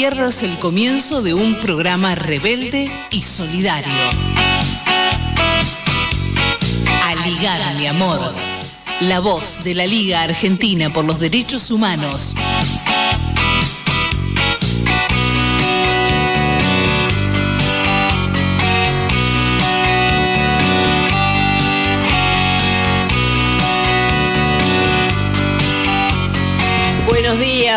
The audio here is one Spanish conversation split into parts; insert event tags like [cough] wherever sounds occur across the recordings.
pierdas el comienzo de un programa rebelde y solidario. Aligar, mi amor. La voz de la Liga Argentina por los Derechos Humanos.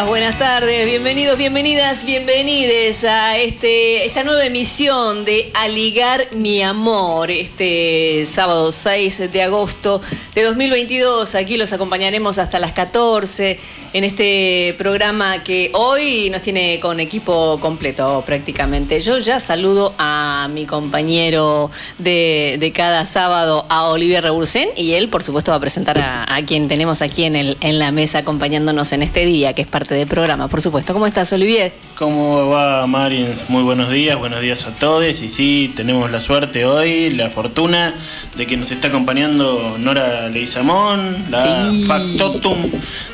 Buenas tardes, bienvenidos, bienvenidas, bienvenides a este, esta nueva emisión de Aligar mi amor, este sábado 6 de agosto de 2022. Aquí los acompañaremos hasta las 14 en este programa que hoy nos tiene con equipo completo prácticamente. Yo ya saludo a mi compañero de, de cada sábado, a Olivier Rebursen, y él por supuesto va a presentar a, a quien tenemos aquí en, el, en la mesa acompañándonos en este día, que es parte del programa, por supuesto. ¿Cómo estás, Olivier? ¿Cómo va, Marin? Muy buenos días, buenos días a todos. Y sí, tenemos la suerte hoy, la fortuna de que nos está acompañando Nora Leizamón, la Sí. factotum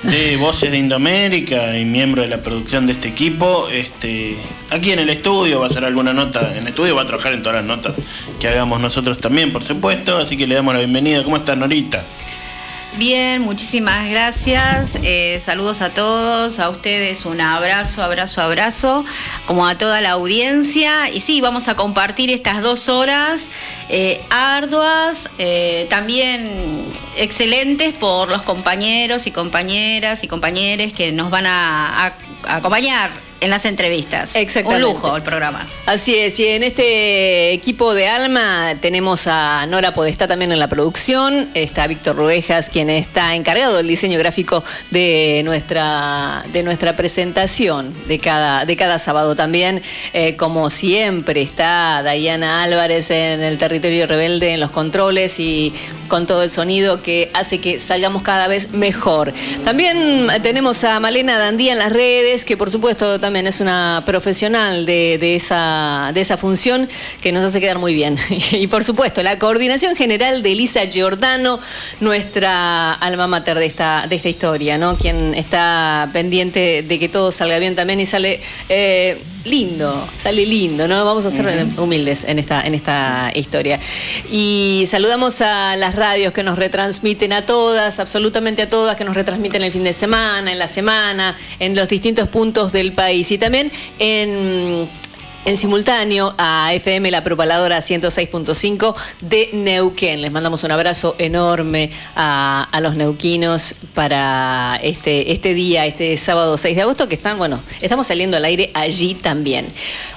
de Voces de Indoamérica y miembro de la producción de este equipo. Este, aquí en el estudio va a hacer alguna nota, en el estudio va a trabajar en todas las notas que hagamos nosotros también, por supuesto. Así que le damos la bienvenida. ¿Cómo está, Norita? Bien, muchísimas gracias. Eh, saludos a todos, a ustedes un abrazo, abrazo, abrazo, como a toda la audiencia. Y sí, vamos a compartir estas dos horas eh, arduas, eh, también excelentes por los compañeros y compañeras y compañeros que nos van a, acompañar en las entrevistas. Exactamente. Un lujo el programa. Así es, y en este equipo de Alma tenemos a Nora Podestá también en la producción, está Víctor Ruejas, quien está encargado del diseño gráfico de nuestra, de nuestra presentación de cada, de cada sábado también. Eh, como siempre, está Dayana Álvarez en el territorio rebelde, en los controles y con todo el sonido que hace que salgamos cada vez mejor. También tenemos a Malena Dandía en las redes, que por supuesto también es una profesional de, de esa, de esa función que nos hace quedar muy bien. [laughs] Y por supuesto, la coordinación general de Elisa Giordano, nuestra alma mater de esta, de esta historia, ¿no? Quien está pendiente de que todo salga bien también y sale eh, lindo, sale lindo, ¿no? Vamos a ser humildes en esta, en esta historia. Y saludamos a las radios que nos retransmiten a todas, absolutamente a todas, que nos retransmiten el fin de semana, en la semana, en los distintos puntos del país. Y también en en simultáneo a FM La Propaladora 106.5 de Neuquén. Les mandamos un abrazo enorme a, los neuquinos para este, este día, este sábado 6 de agosto, que están, bueno, estamos saliendo al aire allí también.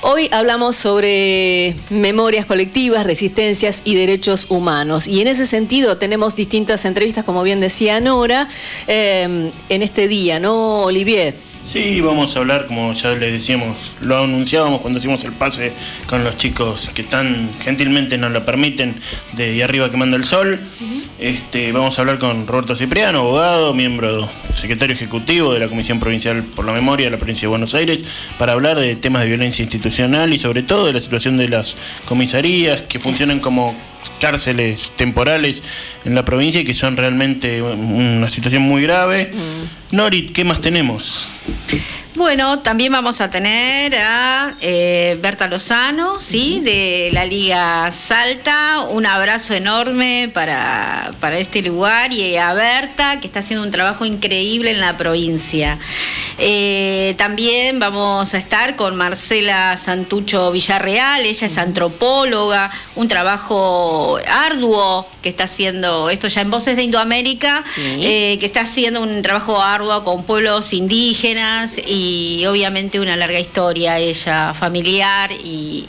Hoy hablamos sobre memorias colectivas, resistencias y derechos humanos. Y en ese sentido tenemos distintas entrevistas, como bien decía Nora, eh, en este día, ¿no, Olivier? Sí, vamos a hablar, como ya les decíamos, lo anunciábamos cuando hicimos el pase con los chicos que tan gentilmente nos lo permiten de Y arriba que manda el sol. este, vamos a hablar con Roberto Cipriano, abogado, miembro, secretario ejecutivo de la Comisión Provincial por la Memoria de la Provincia de Buenos Aires, para hablar de temas de violencia institucional y sobre todo de la situación de las comisarías que funcionan como cárceles temporales en la provincia y que son realmente una situación muy grave. Norit, ¿qué más tenemos? Bueno, también vamos a tener a eh, Berta Lozano, ¿sí? De la Liga Salta. Un abrazo enorme para, para este lugar y a Berta, que está haciendo un trabajo increíble en la provincia. Eh, también vamos a estar con Marcela Santucho Villarreal, ella es antropóloga, un trabajo arduo que está haciendo, esto ya en Voces de Indoamérica, Sí. eh, que está haciendo un trabajo arduo con pueblos indígenas y obviamente una larga historia ella familiar y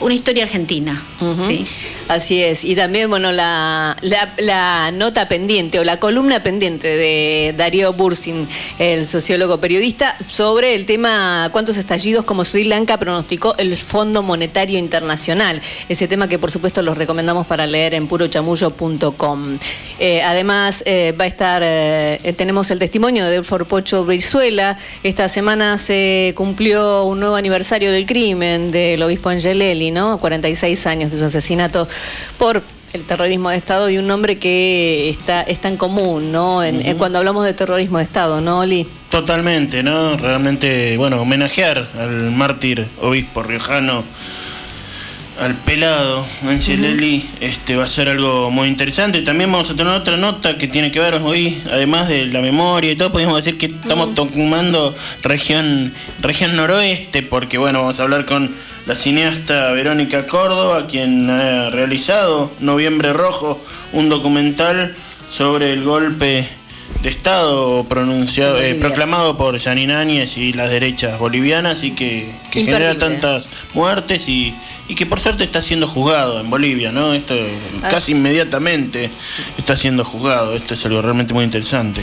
una historia argentina. Sí. Así es. Y también, bueno, la, la- la nota pendiente o la columna pendiente de Darío Bursin, el sociólogo periodista, sobre el tema cuántos estallidos como Sri Lanka pronosticó el Fondo Monetario Internacional. Ese tema que, por supuesto, los recomendamos para leer en purochamullo.com. Eh, además, eh, va a estar, eh, tenemos el testimonio de Delfor Pocho Brizuela. Esta semana se cumplió un nuevo aniversario del crimen del obispo Angelelli, ¿no? 46 años de su asesinato por El terrorismo de Estado y un nombre que está, es tan común, ¿no? En, cuando hablamos de terrorismo de Estado, ¿no, Oli? Totalmente, ¿no? Realmente, bueno, homenajear al mártir obispo riojano al pelado Angelelli, este va a ser algo muy interesante. También vamos a tener otra nota que tiene que ver hoy, además de la memoria y todo, podemos decir que estamos tomando región, región noroeste, porque bueno, vamos a hablar con la cineasta Verónica Córdoba, quien ha realizado Noviembre Rojo, un documental sobre el golpe de Estado pronunciado, eh, proclamado por Janine Áñez y las derechas bolivianas y que, que genera tantas muertes y y que por suerte está siendo juzgado en Bolivia, ¿no? Esto casi inmediatamente está siendo juzgado. Esto es algo realmente muy interesante.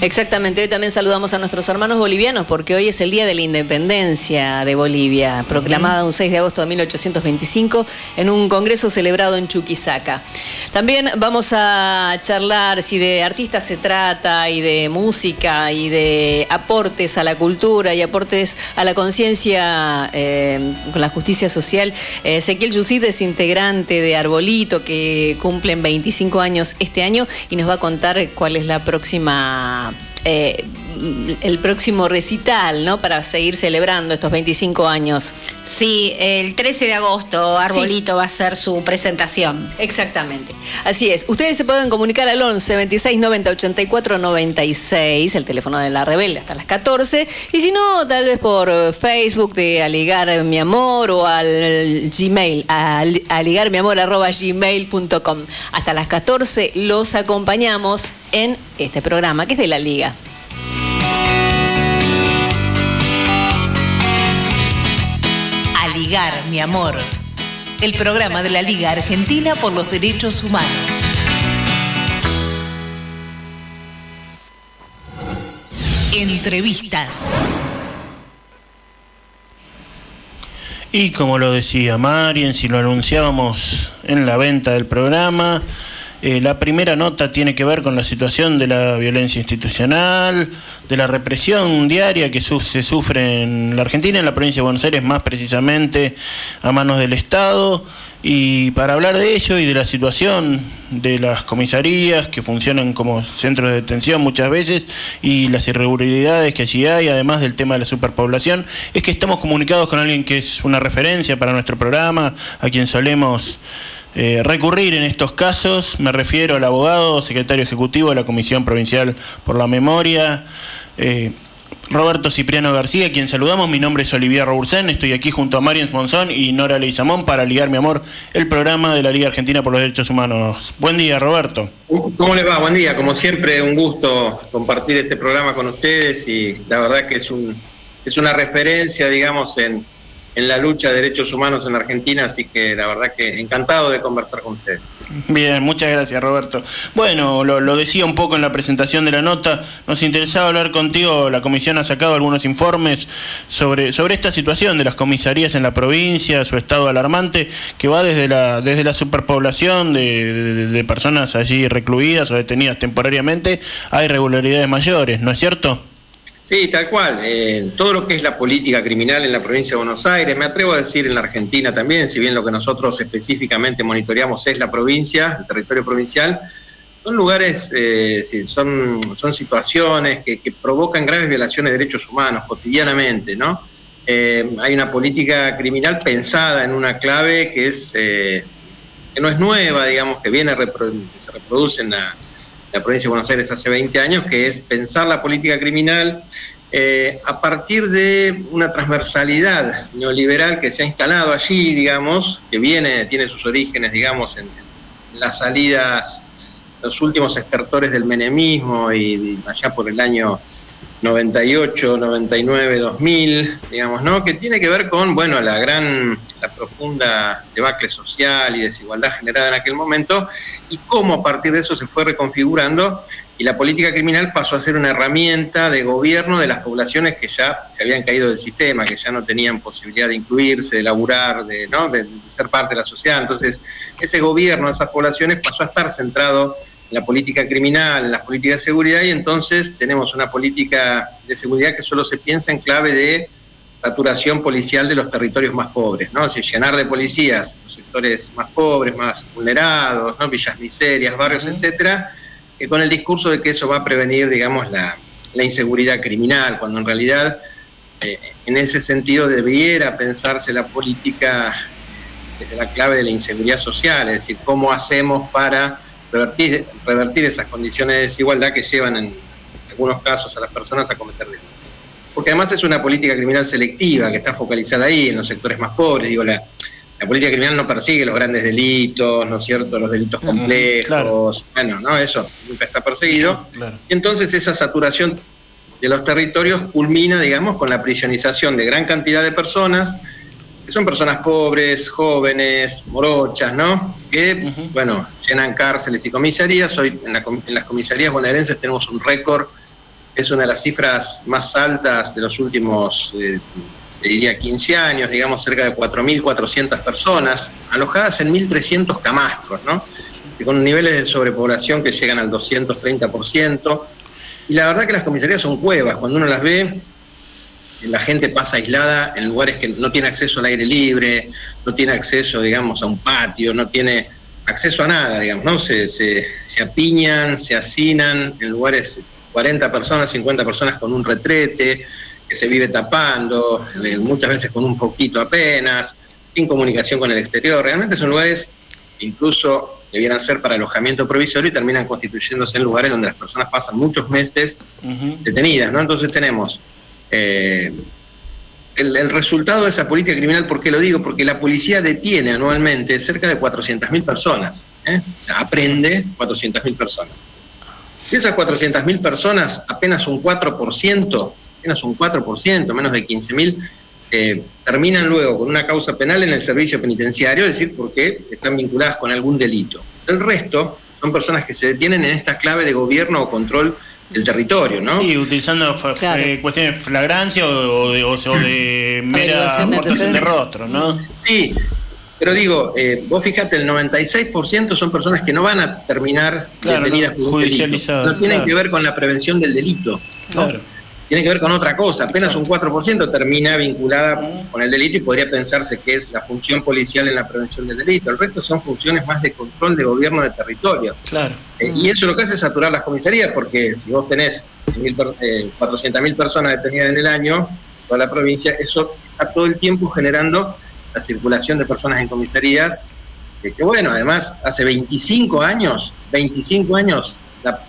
Exactamente. Hoy también saludamos a nuestros hermanos bolivianos porque hoy es el Día de la Independencia de Bolivia, proclamada un 6 de agosto de 1825 en un congreso celebrado en Chuquisaca. También vamos a charlar si de artistas se trata y de música y de aportes a la cultura y aportes a la conciencia eh, con la justicia social Ezequiel Yusid es integrante de Arbolito, que cumplen 25 años este año y nos va a contar cuál es la próxima eh, el próximo recital, ¿no? Para seguir celebrando estos 25 años. Sí, el 13 de agosto Arbolito va a ser su presentación. Exactamente. Así es. Ustedes se pueden comunicar al 11 26 90 84 96, el teléfono de la Rebelde hasta las 14. Y si no, tal vez por Facebook de Aligar Mi Amor o al Gmail, a aligarmiamor.gmail.com. Hasta las 14 los acompañamos en este programa que es de la Liga. Ligar, mi amor. El programa de la Liga Argentina por los Derechos Humanos. Entrevistas. Y como lo decía Marien, si lo anunciábamos en la venta del programa, eh, la primera nota tiene que ver con la situación de la violencia institucional, de la represión diaria que se sufre en la Argentina, en la provincia de Buenos Aires, más precisamente a manos del Estado. Y para hablar de ello y de la situación de las comisarías que funcionan como centros de detención muchas veces y las irregularidades que allí hay, además del tema de la superpoblación, es que estamos comunicados con alguien que es una referencia para nuestro programa, a quien solemos eh, recurrir en estos casos. Me refiero al abogado, secretario ejecutivo de la Comisión Provincial por la Memoria. Eh, Roberto Cipriano García, quien saludamos. Mi nombre es Olivier Robursén, estoy aquí junto a Marian Monzón y Nora Leizamón para ligar, mi amor, el programa de la Liga Argentina por los Derechos Humanos. Buen día, Roberto. ¿Cómo les va? Buen día. Como siempre, un gusto compartir este programa con ustedes y la verdad que es, un, es una referencia, digamos, en, en la lucha de derechos humanos en Argentina, así que la verdad que encantado de conversar con ustedes. Bien, muchas gracias Roberto. Bueno, lo, decía un poco en la presentación de la nota, nos interesaba hablar contigo, la comisión ha sacado algunos informes sobre, sobre esta situación de las comisarías en la provincia, su estado alarmante, que va desde la, desde la superpoblación de, de personas allí recluidas o detenidas temporariamente a irregularidades mayores, ¿no es cierto? Sí, tal cual. Eh, todo lo que es la política criminal en la provincia de Buenos Aires, me atrevo a decir en la Argentina también, si bien lo que nosotros específicamente monitoreamos es la provincia, el territorio provincial, son lugares, eh, son, son situaciones que, provocan graves violaciones de derechos humanos cotidianamente, ¿no? Eh, hay una política criminal pensada en una clave que es que no es nueva, digamos, que viene que se reproduce en la la provincia de Buenos Aires hace 20 años, que es pensar la política criminal eh, a partir de una transversalidad neoliberal que se ha instalado allí, digamos, que viene, tiene sus orígenes, digamos, en, las salidas, los últimos estertores del menemismo y allá por el año 98, 99, 2000, digamos, ¿no? Que tiene que ver con, bueno, la gran, la profunda debacle social y desigualdad generada en aquel momento y cómo a partir de eso se fue reconfigurando y la política criminal pasó a ser una herramienta de gobierno de las poblaciones que ya se habían caído del sistema, que ya no tenían posibilidad de incluirse, de laburar, de, ¿no? de, de ser parte de la sociedad. Entonces, ese gobierno de esas poblaciones pasó a estar centrado la política criminal, en las políticas de seguridad, y entonces tenemos una política de seguridad que solo se piensa en clave de saturación policial de los territorios más pobres, ¿no? O llenar de policías los sectores más pobres, más vulnerados, ¿no? Villas miserias, barrios, etcétera, que con el discurso de que eso va a prevenir, digamos, la, inseguridad criminal, cuando en realidad eh, en ese sentido debiera pensarse la política desde la clave de la inseguridad social, es decir, cómo hacemos para revertir, revertir esas condiciones de desigualdad que llevan en algunos casos a las personas a cometer delitos. Porque además es una política criminal selectiva que está focalizada ahí, en los sectores más pobres. Digo, la, política criminal no persigue los grandes delitos, ¿no es cierto? Los delitos complejos. Bueno, ¿no? Eso nunca está perseguido. Y entonces esa saturación de los territorios culmina, digamos, con la prisionización de gran cantidad de personas que son personas pobres, jóvenes, morochas, ¿no? Que, bueno, llenan cárceles y comisarías. Hoy en, las comisarías bonaerenses tenemos un récord, es una de las cifras más altas de los últimos, eh, diría, 15 años, digamos, cerca de 4.400 personas, alojadas en 1.300 camastros, ¿no? Con niveles de sobrepoblación que llegan al 230%. Y la verdad que las comisarías son cuevas, cuando uno las ve, la gente pasa aislada en lugares que no tiene acceso al aire libre, no tiene acceso, digamos, a un patio, no tiene acceso a nada, digamos, ¿no? Se, se, apiñan, se hacinan en lugares 40 personas, 50 personas con un retrete, que se vive tapando, eh, muchas veces con un poquito apenas, sin comunicación con el exterior. Realmente son lugares que incluso debieran ser para alojamiento provisorio y terminan constituyéndose en lugares donde las personas pasan muchos meses detenidas, ¿no? Entonces tenemos eh, el, resultado de esa política criminal, ¿por qué lo digo? Porque la policía detiene anualmente cerca de 400.000 personas, ¿eh? o sea, aprende 400.000 personas. De esas 400.000 personas, apenas un 4%, apenas un 4%, menos de 15.000, eh, terminan luego con una causa penal en el servicio penitenciario, es decir, porque están vinculadas con algún delito. El resto son personas que se detienen en esta clave de gobierno o control el territorio, ¿no? Sí, utilizando cuestiones de flagrancia o, de, o, de [clears throat] mera de rostro, ¿no? Sí, pero digo, eh, vos fíjate, el 96% son personas que no van a terminar detenidas no, judicializadas. No tienen que ver con la prevención del delito. Claro tiene que ver con otra cosa. Apenas un 4% termina vinculada con el delito y podría pensarse que es la función policial en la prevención del delito. El resto son funciones más de control de gobierno de territorio. Claro. Eh, y eso lo que hace es saturar las comisarías, porque si vos tenés eh, 400.000 personas detenidas en el año, toda la provincia, eso está todo el tiempo generando la circulación de personas en comisarías, que, que bueno, además hace 25 años, 25 años, la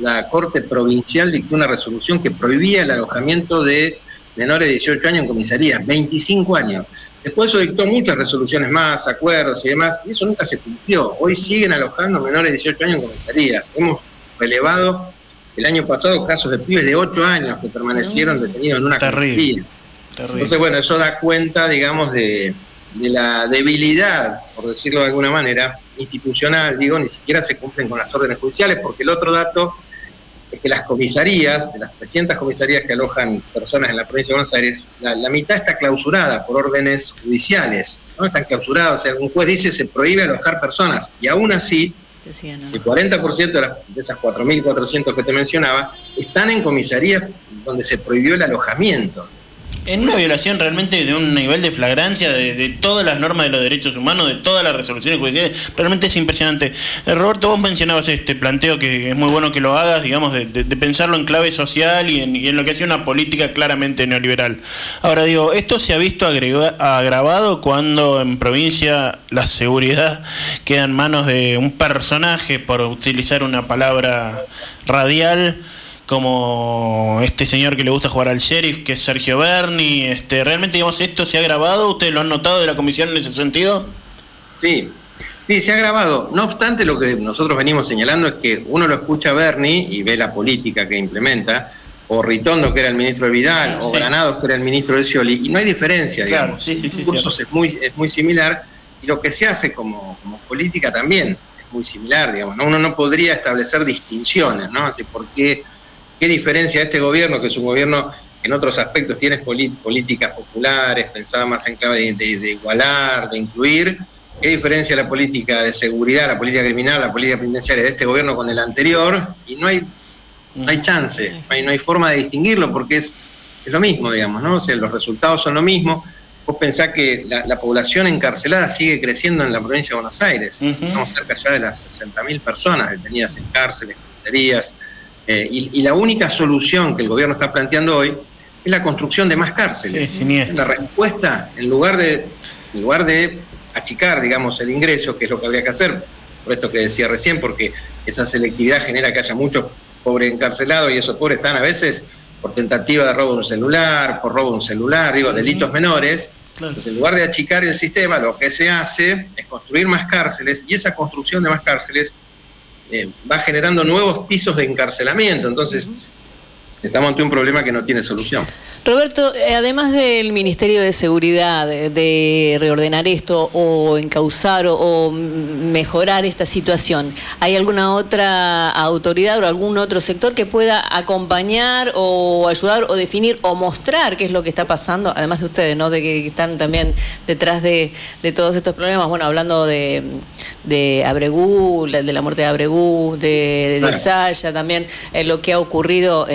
la Corte Provincial dictó una resolución que prohibía el alojamiento de menores de 18 años en comisarías, 25 años. Después eso dictó muchas resoluciones más, acuerdos y demás, y eso nunca se cumplió. Hoy siguen alojando menores de 18 años en comisarías. Hemos relevado el año pasado casos de pibes de 8 años que permanecieron detenidos en una Terrible. Entonces, bueno, eso da cuenta, digamos, de, de la debilidad, por decirlo de alguna manera, institucional, digo, ni siquiera se cumplen con las órdenes judiciales, porque el otro dato es que las comisarías, de las 300 comisarías que alojan personas en la provincia de Buenos Aires, la, mitad está clausurada por órdenes judiciales, ¿no? Están clausuradas, o sea, un juez dice se prohíbe alojar personas, y aún así, el 40% de, de esas 4.400 que te mencionaba, están en comisarías donde se prohibió el alojamiento en una violación realmente de un nivel de flagrancia de, todas las normas de los derechos humanos, de todas las resoluciones judiciales, realmente es impresionante. Eh, Roberto, vos mencionabas este planteo que es muy bueno que lo hagas, digamos, de, pensarlo en clave social y en, lo que hace una política claramente neoliberal. Ahora digo, esto se ha visto agravado cuando en provincia la seguridad queda en manos de un personaje, por utilizar una palabra radial, como este señor que le gusta jugar al sheriff, que es Sergio Berni. Este, ¿Realmente, digamos, esto se ha grabado? ¿Ustedes lo han notado de la comisión en ese sentido? Sí, sí, se ha grabado. No obstante, lo que nosotros venimos señalando es que uno lo escucha a Berni y ve la política que implementa, o Ritondo, que era el ministro de Vidal, o Granados, que era el ministro de Scioli, y no hay diferencia, digamos. Sí, sí, sí, es muy, es muy similar, y lo que se hace como, política también es muy similar, digamos. Uno no podría establecer distinciones, ¿no? Así, ¿por qué ¿Qué diferencia este gobierno, que es un gobierno que en otros aspectos tiene políticas populares, pensaba más en clave de, igualar, de incluir? ¿Qué diferencia la política de seguridad, la política criminal, la política penitenciaria de este gobierno con el anterior? Y no hay, no hay chance, no hay, forma de distinguirlo porque es es lo mismo, digamos, ¿no? O sea, los resultados son lo mismo. Vos pensás que la, población encarcelada sigue creciendo en la provincia de Buenos Aires. Estamos cerca ya de las 60.000 personas detenidas en cárceles, comisarías. Eh, y, la única solución que el gobierno está planteando hoy es la construcción de más cárceles. la respuesta, en lugar de, en lugar de achicar, digamos, el ingreso, que es lo que habría que hacer, por esto que decía recién, porque esa selectividad genera que haya muchos pobres encarcelados y esos pobres están a veces por tentativa de robo de un celular, por robo de un celular, digo, delitos menores. Entonces, en lugar de achicar el sistema, lo que se hace es construir más cárceles y esa construcción de más cárceles eh, va generando nuevos pisos de encarcelamiento. Entonces, estamos ante un problema que no tiene solución. Roberto, eh, además del Ministerio de Seguridad, de reordenar esto o encauzar o, mejorar esta situación, ¿hay alguna otra autoridad o algún otro sector que pueda acompañar o ayudar o definir o mostrar qué es lo que está pasando, además de ustedes, ¿no? De que están también detrás de, todos estos problemas, bueno, hablando de, de Abregú, de la muerte de Abregú, de, de, Saya, también eh, lo que ha ocurrido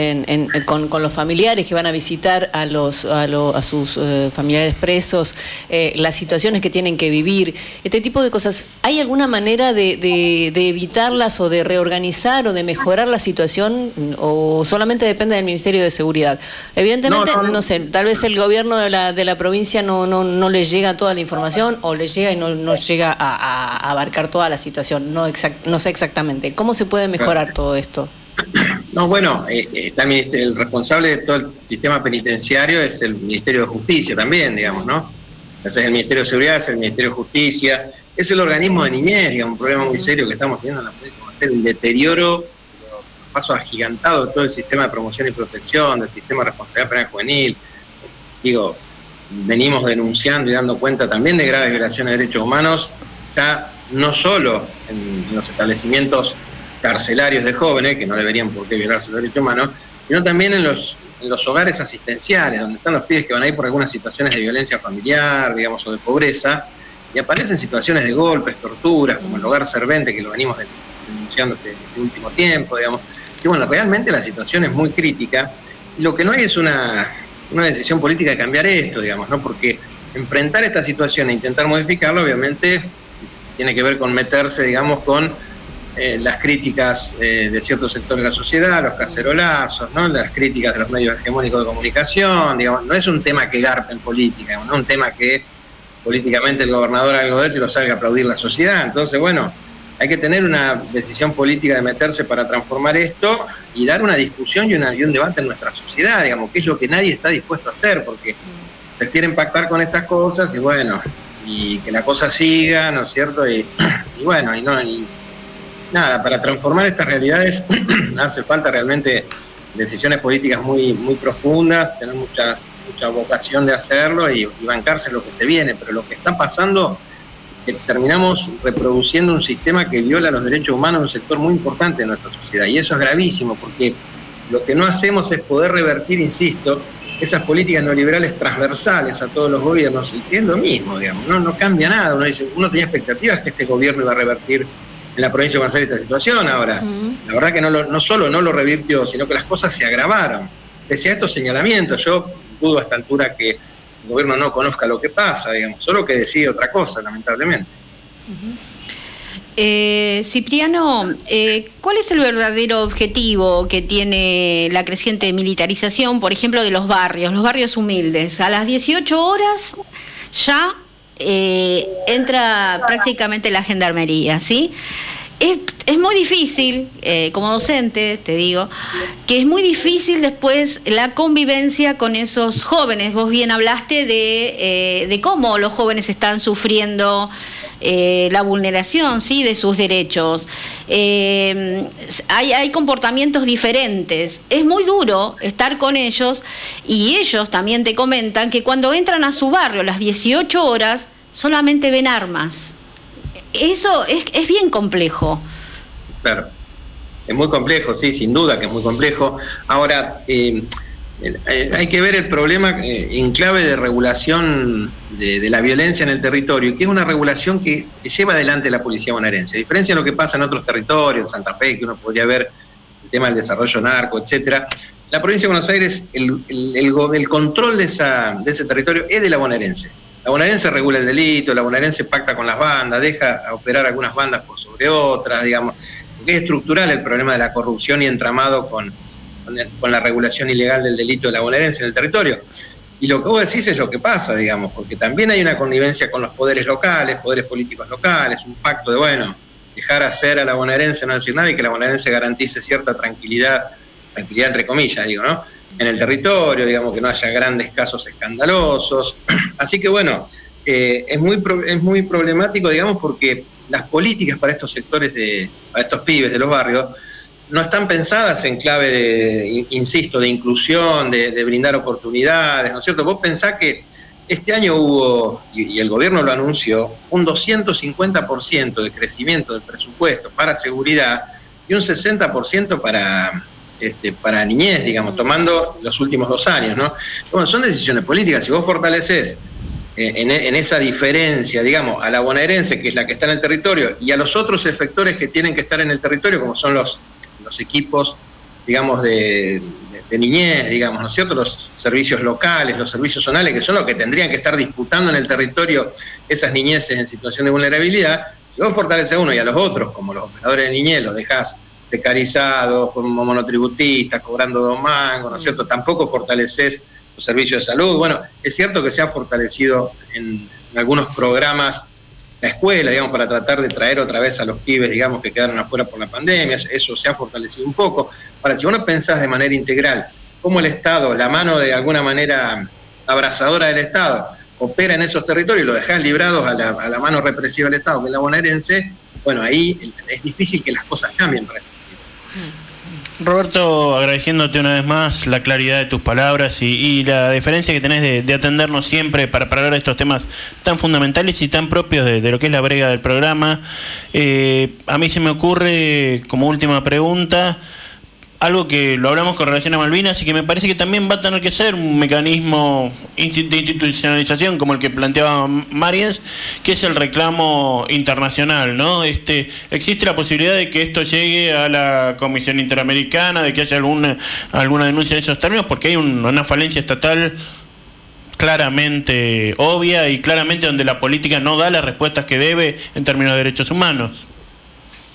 con, con los familiares que van a visitar a, los, a, sus eh, familiares presos, eh, las situaciones que tienen que vivir, este tipo de cosas. ¿Hay alguna manera de, de, evitarlas o de reorganizar o de mejorar la situación o solamente depende del Ministerio de Seguridad? Evidentemente, no, sé, tal vez el gobierno de la, de la provincia no, no, no le llega toda la información o le llega y no, no llega a, a, abarcar toda la situación. No, no sé exactamente. ¿Cómo se puede mejorar todo esto? No, bueno, eh, eh el responsable de todo el sistema penitenciario es el Ministerio de Justicia también, digamos, ¿no? Entonces el Ministerio de Seguridad es el Ministerio de Justicia, es el organismo de niñez, digamos, un problema muy serio que estamos teniendo en la provincia ser el deterioro, paso agigantado de todo el sistema de promoción y protección, del sistema de responsabilidad penal juvenil. Digo, venimos denunciando y dando cuenta también de graves violaciones de derechos humanos, ya no solo en los establecimientos carcelarios de jóvenes, que no deberían por qué violarse los derechos humanos, sino también en los, hogares asistenciales, donde están los pibes que van a ir por algunas situaciones de violencia familiar, digamos, o de pobreza, y aparecen situaciones de golpes, torturas, como el hogar servente, que lo venimos denunciando este, último tiempo, digamos. Y bueno, realmente la situación es muy crítica, lo que no hay es una, una decisión política de cambiar esto, digamos, ¿no? Porque enfrentar esta situación e intentar modificarla, obviamente, tiene que ver con meterse, digamos, con eh, las críticas eh, de ciertos sectores de la sociedad, los cacerolazos, ¿no? las críticas de los medios hegemónicos de comunicación, digamos, no es un tema que garpe en política, no es un tema que políticamente el gobernador algo de y lo salga a aplaudir la sociedad. Entonces, bueno, hay que tener una decisión política de meterse para transformar esto y dar una discusión y, una, y un debate en nuestra sociedad, digamos, que es lo que nadie está dispuesto a hacer, porque prefieren pactar con estas cosas y bueno, y que la cosa siga, ¿no es cierto? Y, [clears throat] bueno, y no, y nada, para transformar estas realidades [clears throat] hace falta realmente decisiones políticas muy, muy profundas, tener muchas, mucha vocación de hacerlo y, bancarse lo que se viene, pero lo que está pasando es que terminamos reproduciendo un sistema que viola los derechos humanos en un sector muy importante de nuestra sociedad. Y eso es gravísimo porque lo que no hacemos es poder revertir, insisto, esas políticas neoliberales transversales a todos los gobiernos. Y que es lo mismo, digamos, no, no cambia nada, uno dice, uno tenía expectativas que este gobierno iba a revertir en la provincia de Buenos Aires esta situación ahora. La verdad que no, no solo no lo revirtió, sino que las cosas se agravaron. Pese a estos señalamientos, yo dudo a esta altura que el gobierno no conozca lo que pasa, digamos, solo que decide otra cosa, lamentablemente. Eh, Cipriano, eh, ¿cuál es el verdadero objetivo que tiene la creciente militarización, por ejemplo, de los barrios, los barrios humildes? A las 18 horas ya eh, entra prácticamente la gendarmería, ¿sí? Es, es muy difícil, eh, como docente, te digo, que es muy difícil después la convivencia con esos jóvenes. Vos bien hablaste de, eh, de cómo los jóvenes están sufriendo eh, la vulneración ¿sí? de sus derechos. Eh, hay, hay comportamientos diferentes. Es muy duro estar con ellos y ellos también te comentan que cuando entran a su barrio a las 18 horas solamente ven armas. Eso es, es bien complejo. Claro, es muy complejo, sí, sin duda que es muy complejo. Ahora, eh, hay que ver el problema eh, en clave de regulación de, la violencia en el territorio, que es una regulación que, lleva adelante la policía bonaerense. A diferencia de lo que pasa en otros territorios, en Santa Fe, que uno podría ver el tema del desarrollo narco, etcétera, la provincia de Buenos Aires, el, el, control de, esa, de ese territorio es de la bonaerense. La bonaerense regula el delito, la bonaerense pacta con las bandas, deja operar algunas bandas por sobre otras, digamos, porque es estructural el problema de la corrupción y entramado con, con, la regulación ilegal del delito de la bonaerense en el territorio. Y lo que vos decís es lo que pasa, digamos, porque también hay una connivencia con los poderes locales, poderes políticos locales, un pacto de, bueno, dejar hacer a la bonaerense no decir nada y que la bonaerense garantice cierta tranquilidad, tranquilidad entre comillas, digo, ¿no? En el territorio, digamos, que no haya grandes casos escandalosos. [clears throat] Así que bueno, eh, es, muy, es muy problemático, digamos, porque las políticas para estos sectores, de, para estos pibes de los barrios, no están pensadas en clave de, insisto, de inclusión, de, brindar oportunidades, ¿no es cierto? Vos pensás que este año hubo, y, el gobierno lo anunció, un 250% de crecimiento del presupuesto para seguridad y un 60% para, este, para niñez, digamos, tomando los últimos dos años, ¿no? Bueno, son decisiones políticas. Si vos fortaleces eh, en, en, esa diferencia, digamos, a la bonaerense, que es la que está en el territorio, y a los otros efectores que tienen que estar en el territorio, como son los los equipos, digamos, de, niñez, digamos, ¿no es cierto? Los servicios locales, los servicios zonales, que son los que tendrían que estar disputando en el territorio esas niñeces en situación de vulnerabilidad. Si vos fortaleces a uno y a los otros, como los operadores de niñez, los dejás precarizados, como monotributistas, cobrando dos mangos, ¿no es cierto? Tampoco fortaleces los servicios de salud. Bueno, es cierto que se ha fortalecido en algunos programas la escuela, digamos, para tratar de traer otra vez a los pibes, digamos, que quedaron afuera por la pandemia, eso se ha fortalecido un poco. Ahora, si uno pensás de manera integral cómo el Estado, la mano de alguna manera abrazadora del Estado, opera en esos territorios y lo dejás librados a la, a la mano represiva del Estado, que es la bonaerense, bueno, ahí es difícil que las cosas cambien para Roberto, agradeciéndote una vez más la claridad de tus palabras y, la diferencia que tenés de, atendernos siempre para, hablar de estos temas tan fundamentales y tan propios de, lo que es la brega del programa. Eh, a mí se me ocurre, como última pregunta, algo que lo hablamos con relación a Malvinas y que me parece que también va a tener que ser un mecanismo de institucionalización como el que planteaba Mariens, que es el reclamo internacional, ¿no? Este, existe la posibilidad de que esto llegue a la Comisión Interamericana, de que haya alguna alguna denuncia en esos términos, porque hay una falencia estatal claramente obvia y claramente donde la política no da las respuestas que debe en términos de derechos humanos.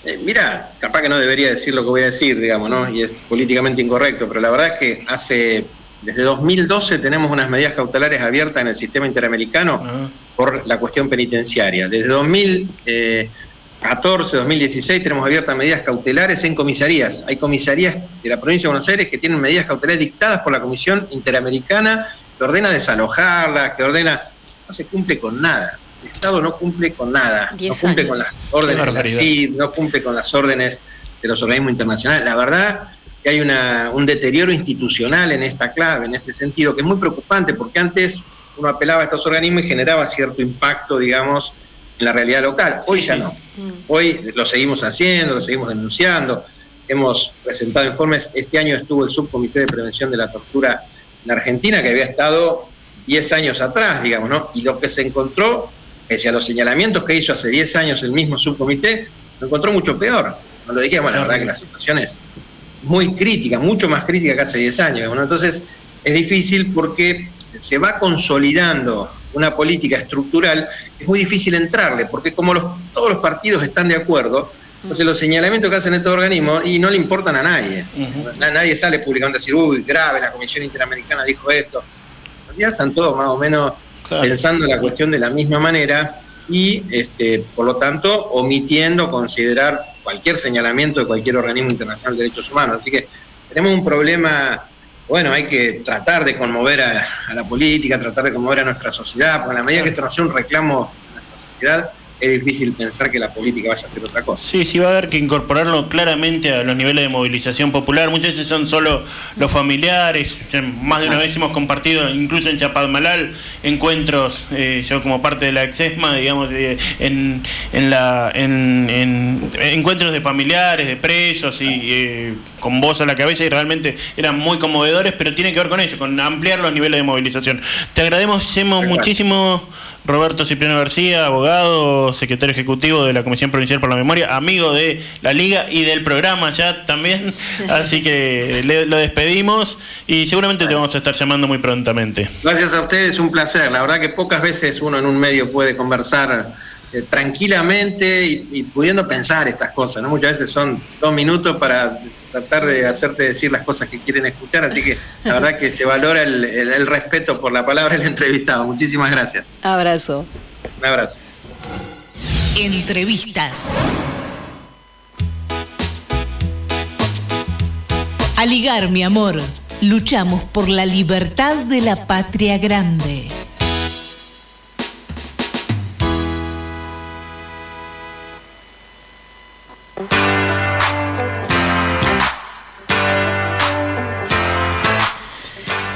Eh, mira, capaz que no debería decir lo que voy a decir, digamos, ¿no? Y es políticamente incorrecto, pero la verdad es que hace, desde 2012 tenemos unas medidas cautelares abiertas en el sistema interamericano ah. por la cuestión penitenciaria. Desde 2014, 2016 tenemos abiertas medidas cautelares en comisarías. Hay comisarías de la provincia de Buenos Aires que tienen medidas cautelares dictadas por la Comisión Interamericana que ordena desalojarlas, que ordena... No se cumple con nada el Estado no cumple con nada, no cumple con las órdenes de la CID, no cumple con las órdenes de los organismos internacionales. La verdad que hay una, un deterioro institucional en esta clave, en este sentido, que es muy preocupante, porque antes uno apelaba a estos organismos y generaba cierto impacto, digamos, en la realidad local. Hoy ya no. Mm. Hoy lo seguimos haciendo, lo seguimos denunciando. Hemos presentado informes. Este año estuvo el Subcomité de Prevención de la Tortura en Argentina, que había estado 10 años atrás, digamos, ¿no? Y lo que se encontró pese a los señalamientos que hizo hace 10 años el mismo subcomité, lo encontró mucho peor. No lo dijimos, la verdad que la situación es muy crítica, mucho más crítica que hace 10 años. entonces es difícil porque se va consolidando una política estructural, es muy difícil entrarle, porque como todos los partidos están de acuerdo, entonces los señalamientos que hacen estos organismos y no le importan a nadie. Nadie sale publicando a decir, uy, grave, la Comisión Interamericana dijo esto. Realidad están todos más o menos pensando la cuestión de la misma manera y, este, por lo tanto, omitiendo considerar cualquier señalamiento de cualquier organismo internacional de derechos humanos. Así que tenemos un problema, bueno, hay que tratar de conmover a, a la política, tratar de conmover a nuestra sociedad, porque en la medida que esto no sea un reclamo de nuestra sociedad, es difícil pensar que la política vaya a ser otra cosa. Sí, sí va a haber que incorporarlo claramente a los niveles de movilización popular. Muchas veces son solo los familiares. Más de una vez hemos compartido, incluso en Chapadmalal, encuentros, eh, yo como parte de la EXESMA, digamos, en, en, la, en, encuentros de familiares, de presos y eh, con voz a la cabeza y realmente eran muy conmovedores, pero tiene que ver con eso, con ampliar los niveles de movilización. Te agradecemos muchísimo, Roberto Cipriano García, abogado secretario ejecutivo de la Comisión Provincial por la Memoria, amigo de la Liga y del programa ya también. [laughs] Así que lo despedimos y seguramente te vamos a estar llamando muy prontamente. Gracias a ustedes, un placer. La verdad que pocas veces uno en un medio puede conversar eh, tranquilamente y, pudiendo pensar estas cosas. ¿no? Muchas veces son dos minutos para tratar de hacerte decir las cosas que quieren escuchar, así que la verdad que se valora el, respeto por la palabra del entrevistado. Muchísimas gracias. Abrazo. Un abrazo. Entrevistas. Aligar, mi amor. Luchamos por la libertad de la patria grande.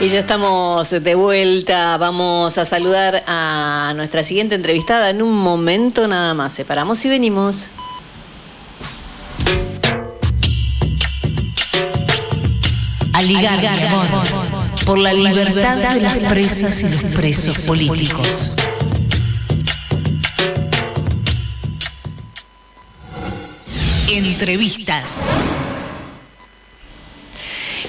Y ya estamos de vuelta. Vamos a saludar a nuestra siguiente entrevistada en un momento nada más. Separamos y venimos. Aligar, amor, por la libertad de las presas y los presos políticos. Entrevistas.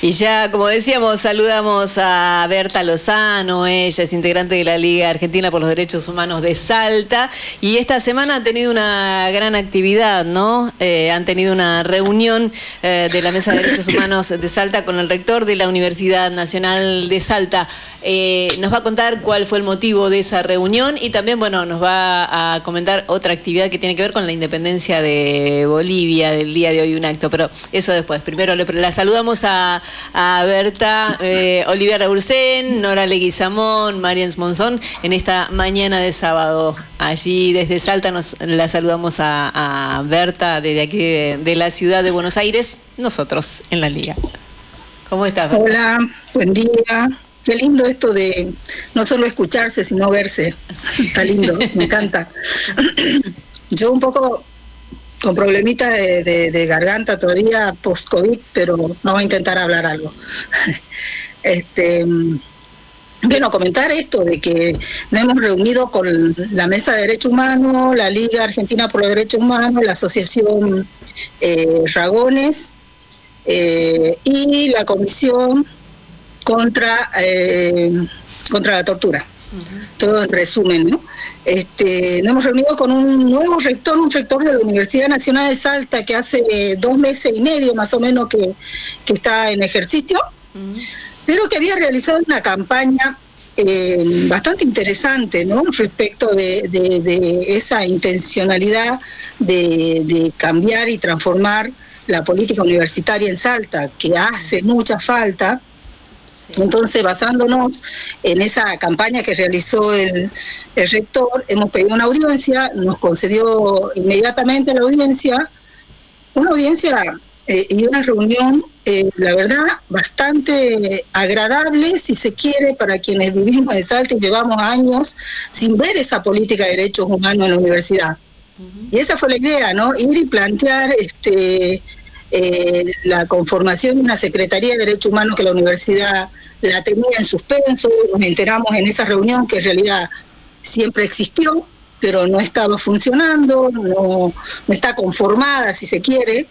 Y ya, como decíamos, saludamos a Berta Lozano, ella es integrante de la Liga Argentina por los Derechos Humanos de Salta, y esta semana ha tenido una gran actividad, ¿no? Eh, han tenido una reunión eh, de la Mesa de Derechos Humanos de Salta con el rector de la Universidad Nacional de Salta. Eh, nos va a contar cuál fue el motivo de esa reunión y también, bueno, nos va a comentar otra actividad que tiene que ver con la independencia de Bolivia, del día de hoy un acto, pero eso después. Primero la saludamos a a Berta eh, Olivia Rabursen, Nora Leguizamón, Marians Monzón en esta mañana de sábado. Allí desde Salta nos la saludamos a, Berta desde aquí de, la ciudad de Buenos Aires, nosotros en la liga. ¿Cómo estás? Berta? Hola, buen día. Qué lindo esto de no solo escucharse, sino verse. Está lindo, me encanta. Yo un poco con problemitas de, garganta todavía post-COVID, pero vamos a intentar hablar algo. [laughs] este, bueno, comentar esto de que nos hemos reunido con la Mesa de Derechos Humanos, la Liga Argentina por los Derechos Humanos, la Asociación eh, Ragones eh, y la Comisión contra, eh, contra la Tortura todo en resumen, ¿no? Este, nos hemos reunido con un nuevo rector, un rector de la Universidad Nacional de Salta que hace eh, dos meses y medio más o menos que, está en ejercicio, pero que había realizado una campaña eh, bastante interesante, ¿no? Respecto de, esa intencionalidad de cambiar y transformar la política universitaria en Salta, que hace mucha falta entonces, basándonos en esa campaña que realizó el, rector, hemos pedido una audiencia, nos concedió inmediatamente la audiencia, una audiencia eh, y una reunión, eh, la verdad, bastante agradable, si se quiere, para quienes vivimos en Salta y llevamos años sin ver esa política de derechos humanos en la universidad. Y esa fue la idea, ¿no? Ir y plantear este, eh, la conformación de una Secretaría de Derechos Humanos que la universidad la tenía en suspenso, nos enteramos en esa reunión que en realidad siempre existió, pero no estaba funcionando, no, está conformada, si se quiere.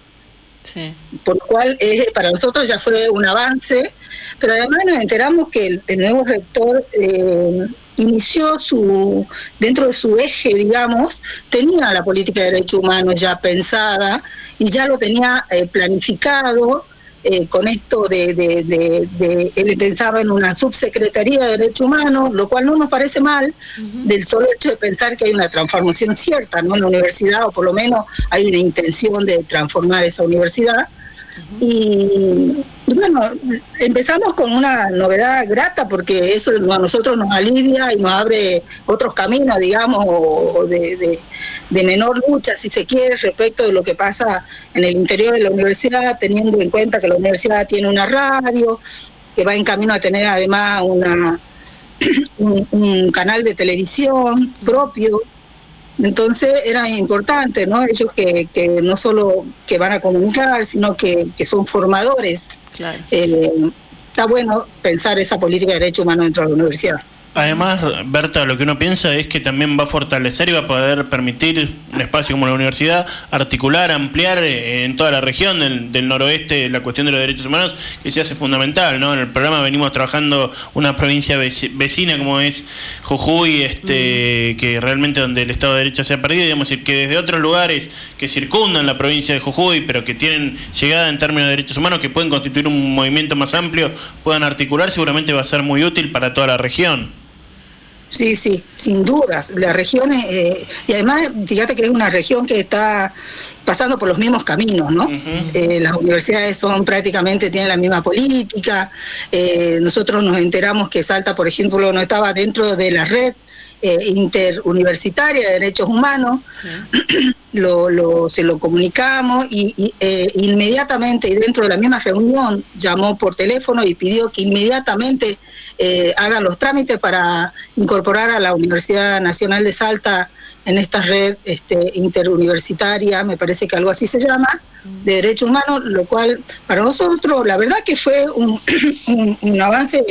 Por lo cual eh, para nosotros ya fue un avance, pero además nos enteramos que el, nuevo rector eh, inició su, dentro de su eje, digamos, tenía la política de derechos humanos ya pensada y ya lo tenía eh, planificado eh, con esto de, de, él pensaba en una subsecretaría de Derechos Humanos, lo cual no nos parece mal, del solo hecho de pensar que hay una transformación cierta ¿no? en la universidad, o por lo menos hay una intención de transformar esa universidad. Y bueno, empezamos con una novedad grata porque eso a nosotros nos alivia y nos abre otros caminos, digamos, de, menor lucha, si se quiere, respecto de lo que pasa en el interior de la universidad, teniendo en cuenta que la universidad tiene una radio, que va en camino a tener además una, [clears throat] un canal de televisión propio entonces era importante, ¿no? Ellos que, que no solo que van a comunicar, sino que, son formadores. Eh, está bueno pensar esa política de derechos humanos dentro de la universidad. Además, Berta, lo que uno piensa es que también va a fortalecer y va a poder permitir un espacio como la universidad articular, ampliar eh, en toda la región del, noroeste la cuestión de los derechos humanos, que se hace fundamental. ¿no? En el programa venimos trabajando una provincia vecina como es Jujuy, este, que realmente donde el Estado de Derecho se ha perdido, digamos, que desde otros lugares que circundan la provincia de Jujuy, pero que tienen llegada en términos de derechos humanos, que pueden constituir un movimiento más amplio, puedan articular, seguramente va a ser muy útil para toda la región. Sí, sí, sin dudas. La región, eh, y además, fíjate que es una región que está pasando por los mismos caminos, ¿no? Eh, las universidades son prácticamente, tienen la misma política. Eh, nosotros nos enteramos que Salta, por ejemplo, no estaba dentro de la red interuniversitaria de derechos humanos. [clears throat] lo, se lo comunicamos y, inmediatamente, y dentro de la misma reunión, llamó por teléfono y pidió que inmediatamente eh, hagan los trámites para incorporar a la Universidad Nacional de Salta en esta red este, interuniversitaria, me parece que algo así se llama, de derechos humanos, lo cual para nosotros la verdad que fue un, [clears throat] un, avance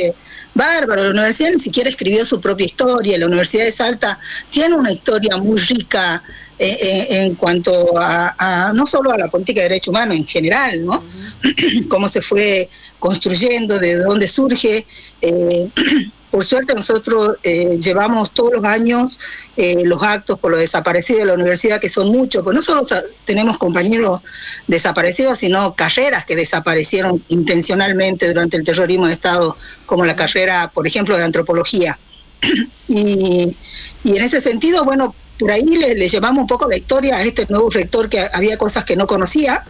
bárbaro. La universidad ni siquiera escribió su propia historia, la Universidad de Salta tiene una historia muy rica eh, eh, en cuanto a, no solo a la política de derechos humanos en general, ¿no? [clears throat] Cómo se fue construyendo, de dónde surge. Eh, [clears throat] por suerte nosotros eh, llevamos todos los años eh, los actos por los desaparecidos de la universidad, que son muchos, pues no solo tenemos compañeros desaparecidos, sino carreras que desaparecieron intencionalmente durante el terrorismo de Estado, como la carrera, por ejemplo, de antropología. [clears throat] y, en ese sentido, bueno, por ahí le, le, llevamos un poco la historia a este nuevo rector que había cosas que no conocía.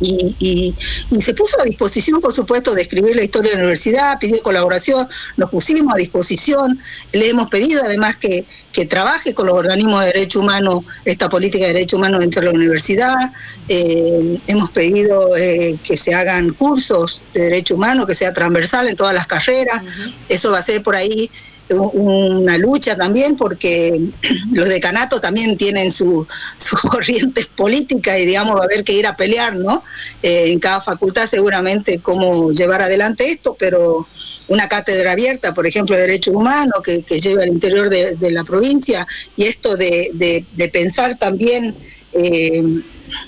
Y, se puso a disposición, por supuesto, de escribir la historia de la universidad, pidió colaboración, nos pusimos a disposición, le hemos pedido además que, que trabaje con los organismos de derechos humanos, esta política de derechos humanos dentro de la universidad, eh, hemos pedido eh, que se hagan cursos de derechos humanos, que sea transversal en todas las carreras, eso va a ser por ahí una lucha también porque [clears throat] los decanatos también tienen sus [laughs] corrientes políticas y digamos va a haber que ir a pelear, ¿no? Eh, en cada facultad seguramente cómo llevar adelante esto, pero una cátedra abierta, por ejemplo, de derechos humanos que, que lleva al interior de, la provincia y esto de, de, pensar también... Eh,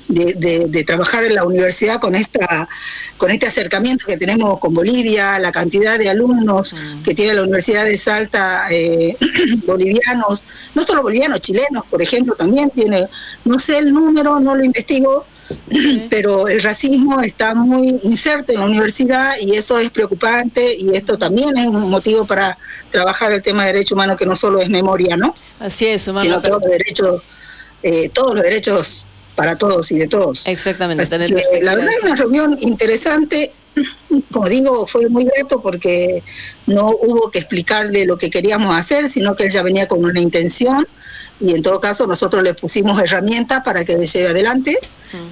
de, trabajar en la universidad con esta con este acercamiento que tenemos con Bolivia, la cantidad de alumnos que tiene la Universidad de Salta, eh, [clears throat] bolivianos, no solo bolivianos, chilenos, por ejemplo, también tiene, no sé el número, no lo investigo, [clears throat] pero el racismo está muy inserto en la universidad y eso es preocupante y esto también es un motivo para trabajar el tema de derechos humanos que no solo es memoria, ¿no? Así es, humano. Sino todos los derechos, eh, todos los derechos para todos y de todos. Exactamente. la verdad es una reunión interesante. [clears throat] Como digo, fue muy grato porque no hubo que explicarle lo que queríamos hacer, sino que él ya venía con una intención y en todo caso nosotros le pusimos herramientas para que le llegue adelante.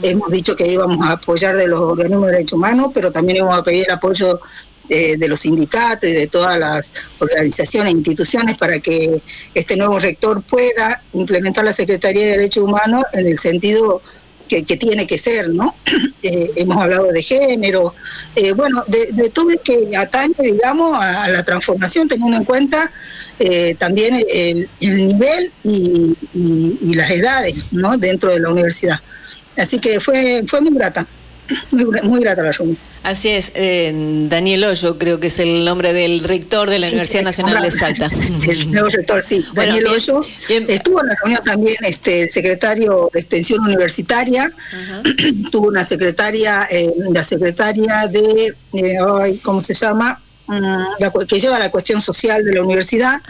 Hemos dicho que íbamos a apoyar de los organismos de derechos humanos, pero también íbamos a pedir apoyo de, los sindicatos y de todas las organizaciones e instituciones para que este nuevo rector pueda implementar la Secretaría de Derechos Humanos en el sentido que, tiene que ser, ¿no? [clears throat] Eh, hemos hablado de género, eh, bueno, de, todo lo que atañe, digamos, a, la transformación, teniendo en cuenta eh, también el, nivel y, y, las edades, ¿no? Dentro de la universidad. Así que fue, fue muy grata. Muy, muy grata la reunión. Así es, eh, Daniel Hoyo creo que es el nombre del rector de la Universidad Nacional de Salta. [laughs] El nuevo rector, sí, Daniel Hoyo. Estuvo en la reunión también este, el secretario de Extensión Universitaria, [clears throat] tuvo una secretaria, eh, la secretaria de, eh, ¿cómo se llama? Mm, que lleva la cuestión social de la universidad,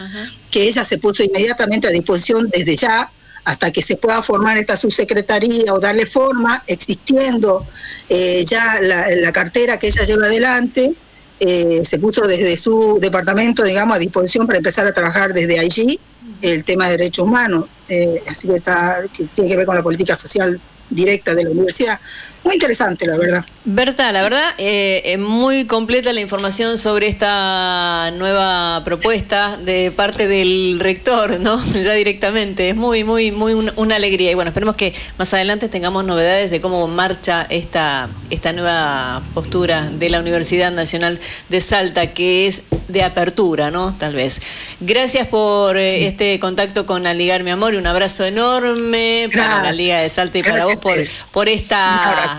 que ella se puso inmediatamente a disposición desde ya hasta que se pueda formar esta subsecretaría o darle forma, existiendo eh, ya la, cartera que ella lleva adelante, eh, se puso desde su departamento, digamos, a disposición para empezar a trabajar desde allí el tema de derechos humanos, eh, así que, está, que tiene que ver con la política social directa de la universidad. Muy interesante, la verdad. Berta, la verdad, eh, muy completa la información sobre esta nueva propuesta de parte del rector, ¿no? [laughs] Ya directamente. Es muy, muy, muy una alegría. Y bueno, esperemos que más adelante tengamos novedades de cómo marcha esta, esta nueva postura de la Universidad Nacional de Salta, que es de apertura, ¿no? Tal vez. Gracias por eh, este contacto con Aligar Mi Amor y un abrazo enorme para la Liga de Salta y para vos por, por esta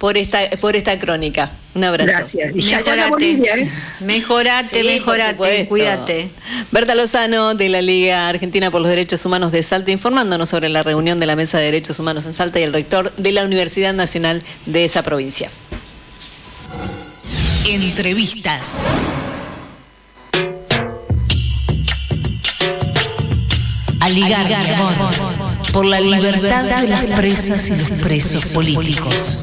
por esta por esta crónica. Un abrazo. Gracias. Y mejorate, ¿eh? mejorate, mejorate, cuídate. Berta Lozano de la Liga Argentina por los Derechos Humanos de Salta informándonos sobre la reunión de la Mesa de Derechos Humanos en Salta y el rector de la Universidad Nacional de esa provincia. Entrevistas. Aligar, por la libertad de las presas y los presos políticos.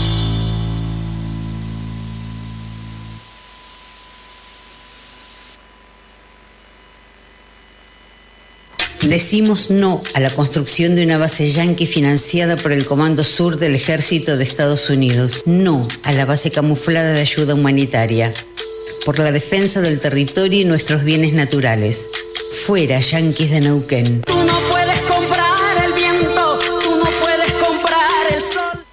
Decimos no a la construcción de una base yanqui financiada por el Comando Sur del Ejército de Estados Unidos. No a la base camuflada de ayuda humanitaria. Por la defensa del territorio y nuestros bienes naturales. Fuera, yanquis de Neuquén. Tú no puedes comprar el viento, tú no puedes comprar el sol.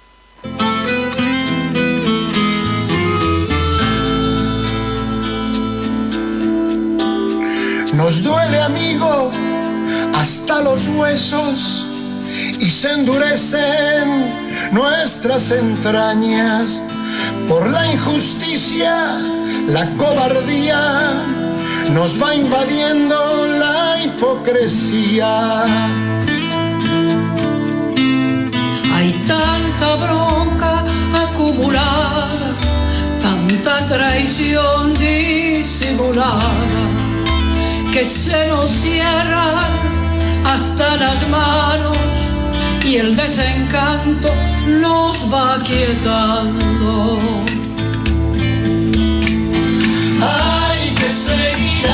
Nos duele, amigo hasta los huesos y se endurecen nuestras entrañas por la injusticia, la cobardía, nos va invadiendo la hipocresía. Hay tanta bronca acumulada, tanta traición disimulada, que se nos cierra hasta las manos y el desencanto nos va quietando. Hay que seguir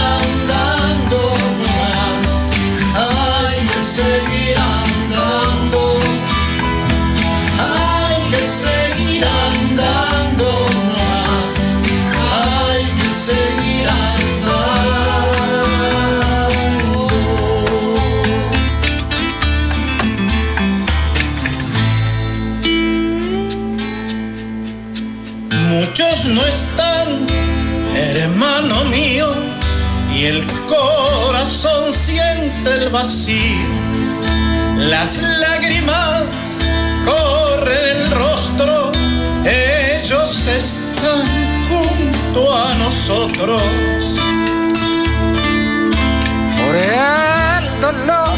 No están, hermano mío, y el corazón siente el vacío. las lágrimas corren el rostro, ellos están junto a nosotros. Por dolor,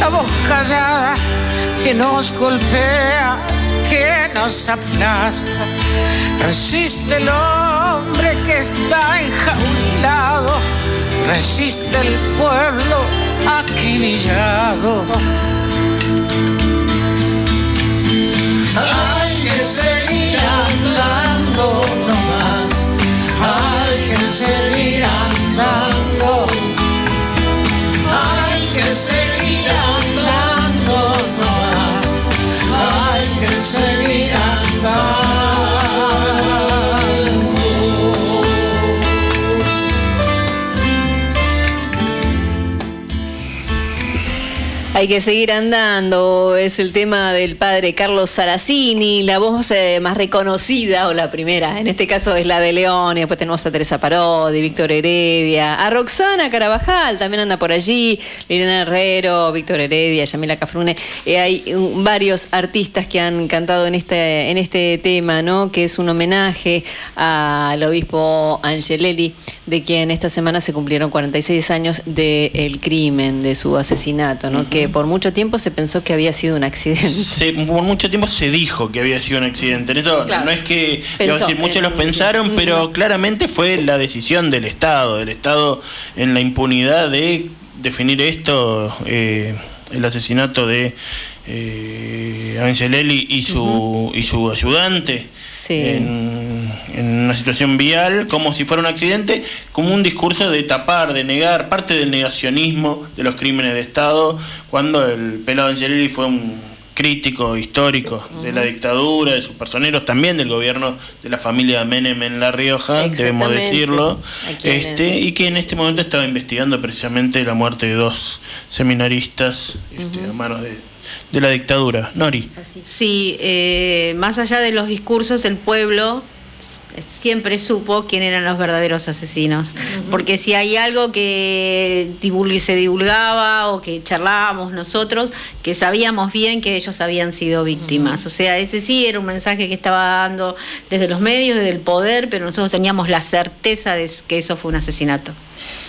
la voz callada que nos golpea, que nos aplasta, resiste el hombre que está enjaulado, resiste el pueblo acribillado. Hay que seguir andando nomás, hay que seguir andando, hay que seguir andando seguir Hay que seguir andando, es el tema del padre Carlos Saracini, la voz eh, más reconocida, o la primera, en este caso es la de León, y después tenemos a Teresa Parodi, Víctor Heredia, a Roxana Carabajal, también anda por allí, Liliana Herrero, Víctor Heredia, Yamila Cafrune, Eh, hay um, varios artistas que han cantado en este, en este tema, ¿no? que es un homenaje al obispo Angelelli, de quien esta semana se cumplieron 46 años del crimen, de su asesinato, ¿no? que por mucho tiempo se pensó que había sido un accidente. Se- por mucho tiempo se dijo que había sido un accidente. Esto Claro. no es que Pensó, decir, muchos eh, los pensaron, sí. pero claramente fue la decisión del Estado, del Estado en la impunidad de definir esto, eh, el asesinato de eh, Angelelli y su y su ayudante. En, en una situación vial, como si fuera un accidente, como un discurso de tapar, de negar, parte del negacionismo de los crímenes de Estado, cuando el pelado Angelelli fue un crítico histórico de la dictadura, de sus personeros, también del gobierno de la familia Menem en La Rioja, debemos decirlo, este, y que en este momento estaba investigando precisamente la muerte de dos seminaristas este, a manos de, de la dictadura. Nori. Sí, eh, más allá de los discursos, el pueblo siempre supo quién eran los verdaderos asesinos. Porque si hay algo que se divulgaba o que charlábamos nosotros, que sabíamos bien que ellos habían sido víctimas. O sea, ese sí era un mensaje que estaba dando desde los medios, desde el poder, pero nosotros teníamos la certeza de que eso fue un asesinato.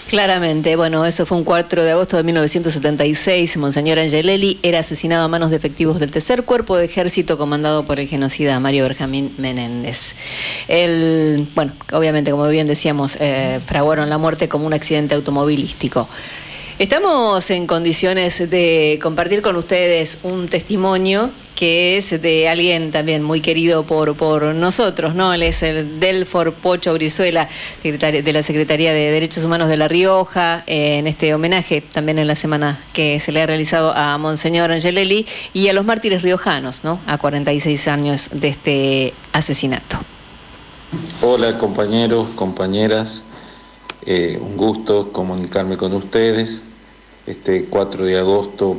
Claramente, bueno, eso fue un 4 de agosto de 1976. Monseñor Angelelli era asesinado a manos de efectivos del tercer cuerpo de ejército comandado por el genocida Mario Benjamín Menéndez. El, bueno, obviamente, como bien decíamos, eh, fraguaron la muerte como un accidente automovilístico. Estamos en condiciones de compartir con ustedes un testimonio que es de alguien también muy querido por, por nosotros, ¿no? Él es el Delfor Pocho Brizuela, de la Secretaría de Derechos Humanos de La Rioja, eh, en este homenaje también en la semana que se le ha realizado a Monseñor Angelelli y a los mártires riojanos, ¿no? A 46 años de este asesinato. Hola compañeros, compañeras, Eh, un gusto comunicarme con ustedes. Este 4 de agosto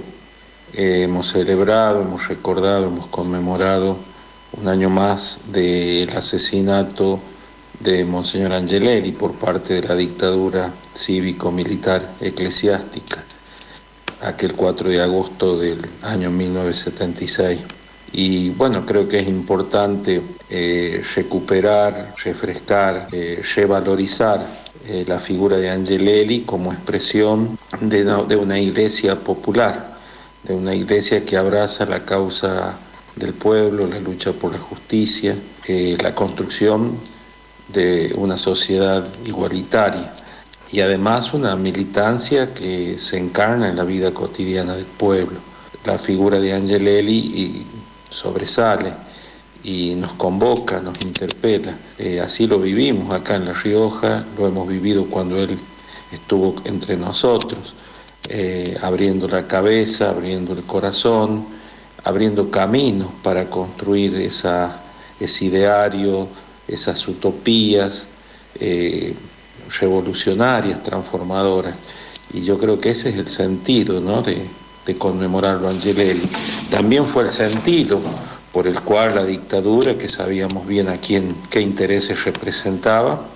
eh, hemos celebrado, hemos recordado, hemos conmemorado un año más del asesinato de Monseñor Angelelli por parte de la dictadura cívico-militar eclesiástica, aquel 4 de agosto del año 1976. Y bueno, creo que es importante eh, recuperar, refrescar, eh, revalorizar eh, la figura de Angelelli como expresión de una, iglesia popular, de una iglesia que abraza la causa del pueblo, la lucha por la justicia, eh, la construcción de una sociedad igualitaria y además una militancia que se encarna en la vida cotidiana del pueblo. La figura de Angelelli y sobresale y nos convoca, nos interpela. Eh, así lo vivimos acá en La Rioja, lo hemos vivido cuando él estuvo entre nosotros, eh, abriendo la cabeza, abriendo el corazón, abriendo caminos para construir esa, ese ideario, esas utopías eh, revolucionarias, transformadoras. Y yo creo que ese es el sentido ¿no? de, de conmemorarlo a Angelelli. También fue el sentido por el cual la dictadura, que sabíamos bien a quién, qué intereses representaba,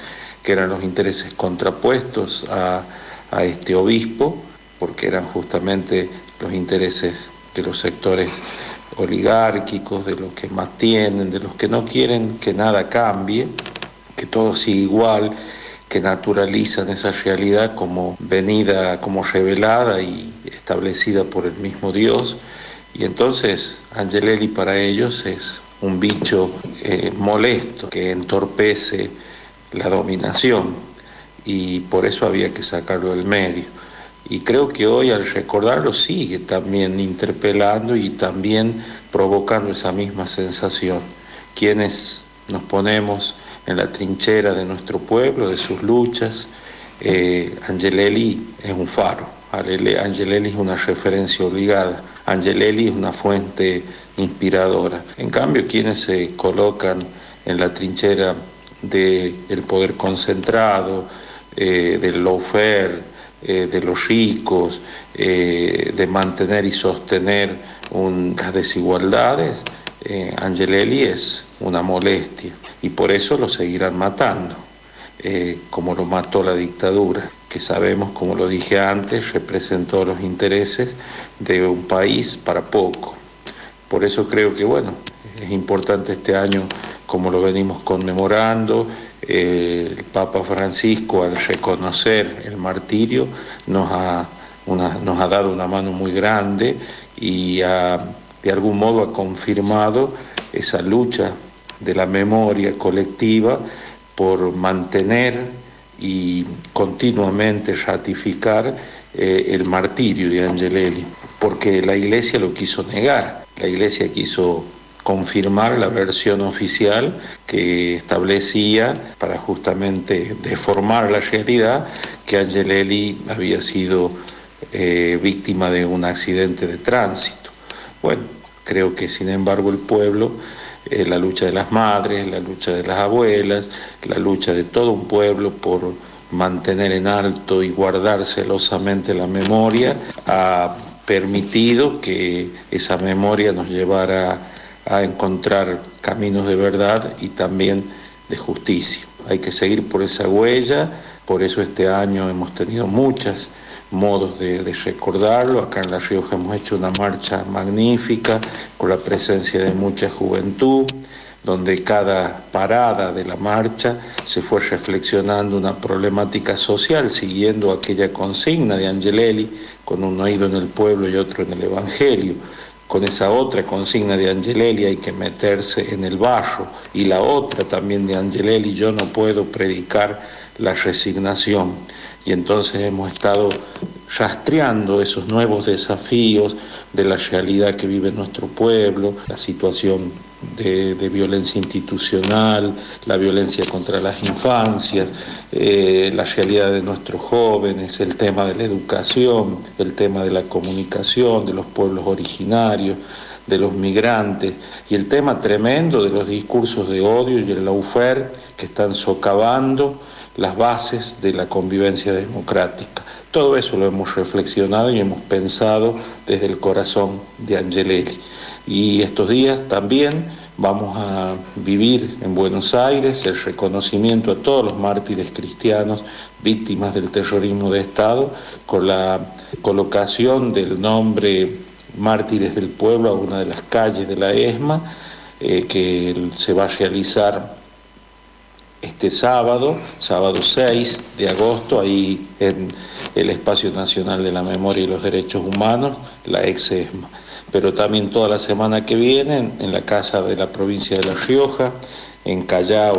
que eran los intereses contrapuestos a, a este obispo, porque eran justamente los intereses de los sectores oligárquicos, de los que más tienen, de los que no quieren que nada cambie, que todo siga igual, que naturalizan esa realidad como venida, como revelada y establecida por el mismo Dios. Y entonces Angelelli para ellos es un bicho eh, molesto que entorpece la dominación y por eso había que sacarlo del medio. Y creo que hoy al recordarlo sigue también interpelando y también provocando esa misma sensación. Quienes nos ponemos en la trinchera de nuestro pueblo, de sus luchas, eh, Angelelli es un faro, Angelelli es una referencia obligada, Angelelli es una fuente inspiradora. En cambio, quienes se colocan en la trinchera del poder concentrado, eh, del lawfare, eh, de los ricos, eh, de mantener y sostener las desigualdades, Angelelli es una molestia. Y por eso lo seguirán matando, como lo mató la dictadura, que sabemos, como lo dije antes, representó los intereses de un país para poco. Por eso creo que, bueno, es importante este año, como lo venimos conmemorando, eh, el Papa Francisco al reconocer el martirio nos ha, nos ha dado una mano muy grande y de algún modo ha confirmado esa lucha de la memoria colectiva por mantener y continuamente ratificar eh, el martirio de Angelelli, porque la Iglesia lo quiso negar, la Iglesia quiso confirmar la versión oficial que establecía, para justamente deformar la realidad, que Angelelli había sido eh, víctima de un accidente de tránsito. Bueno, creo que sin embargo el pueblo, eh, la lucha de las madres, la lucha de las abuelas, la lucha de todo un pueblo por mantener en alto y guardar celosamente la memoria, ha permitido que esa memoria nos llevara a encontrar caminos de verdad y también de justicia. Hay que seguir por esa huella, por eso este año hemos tenido muchos modos de, recordarlo. Acá en La Rioja hemos hecho una marcha magnífica con la presencia de mucha juventud, donde cada parada de la marcha se fue reflexionando una problemática social, siguiendo aquella consigna de Angelelli, con un oído en el pueblo y otro en el Evangelio con esa otra consigna de Angelelli hay que meterse en el barro y la otra también de Angelelli yo no puedo predicar la resignación y entonces hemos estado rastreando esos nuevos desafíos de la realidad que vive nuestro pueblo, la situación de, violencia institucional, la violencia contra las infancias, eh, la realidad de nuestros jóvenes, el tema de la educación, el tema de la comunicación, de los pueblos originarios, de los migrantes y el tema tremendo de los discursos de odio y el laufer que están socavando las bases de la convivencia democrática. Todo eso lo hemos reflexionado y hemos pensado desde el corazón de Angelelli. Y estos días también vamos a vivir en Buenos Aires el reconocimiento a todos los mártires cristianos víctimas del terrorismo de Estado con la colocación del nombre Mártires del Pueblo a una de las calles de la ESMA, eh, que se va a realizar este sábado, sábado 6 de agosto, ahí en el Espacio Nacional de la Memoria y los Derechos Humanos, la ex ESMA pero también toda la semana que viene en la casa de la provincia de La Rioja, en Callao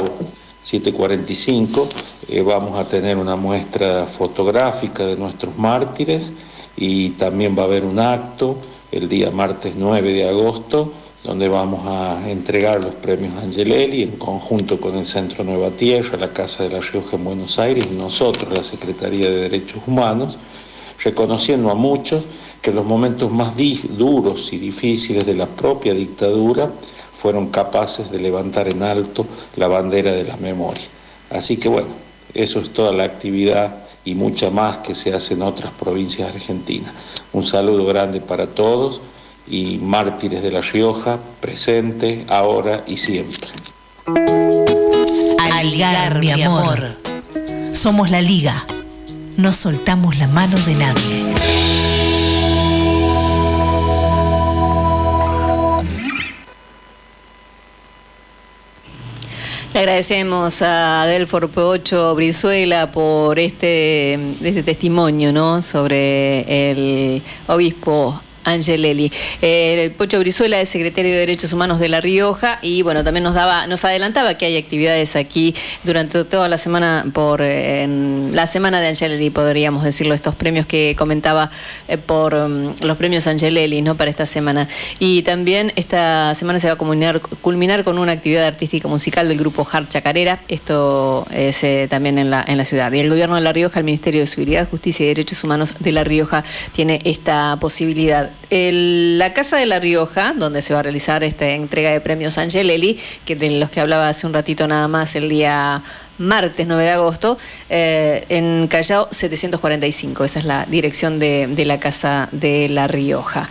745, eh, vamos a tener una muestra fotográfica de nuestros mártires y también va a haber un acto el día martes 9 de agosto donde vamos a entregar los premios Angelelli en conjunto con el Centro Nueva Tierra, la Casa de La Rioja en Buenos Aires y nosotros, la Secretaría de Derechos Humanos, reconociendo a muchos que los momentos más duros y difíciles de la propia dictadura fueron capaces de levantar en alto la bandera de la memoria. Así que bueno, eso es toda la actividad y mucha más que se hace en otras provincias argentinas. Un saludo grande para todos y mártires de La Rioja, presente, ahora y siempre. Algar, mi amor. Somos la liga. No soltamos la mano de nadie. Le agradecemos a Delfor P8 Brizuela por este, este testimonio ¿no? sobre el obispo Angelelli. Eh, el Pocho Brizuela es secretario de Derechos Humanos de La Rioja y bueno, también nos daba, nos adelantaba que hay actividades aquí durante toda la semana por eh, la semana de Angelelli, podríamos decirlo, estos premios que comentaba eh, por um, los premios Angelelli, ¿no? Para esta semana. Y también esta semana se va a culminar, con una actividad artística musical del grupo Hart Chacarera. Esto es también en la, en la ciudad. Y el gobierno de La Rioja, el Ministerio de Seguridad, Justicia y Derechos Humanos de La Rioja tiene esta posibilidad la Casa de La Rioja, donde se va a realizar esta entrega de premios Angelelli, que de los que hablaba hace un ratito nada más el día martes 9 de agosto, eh, en Callao 745. Esa es la dirección de, la Casa de La Rioja.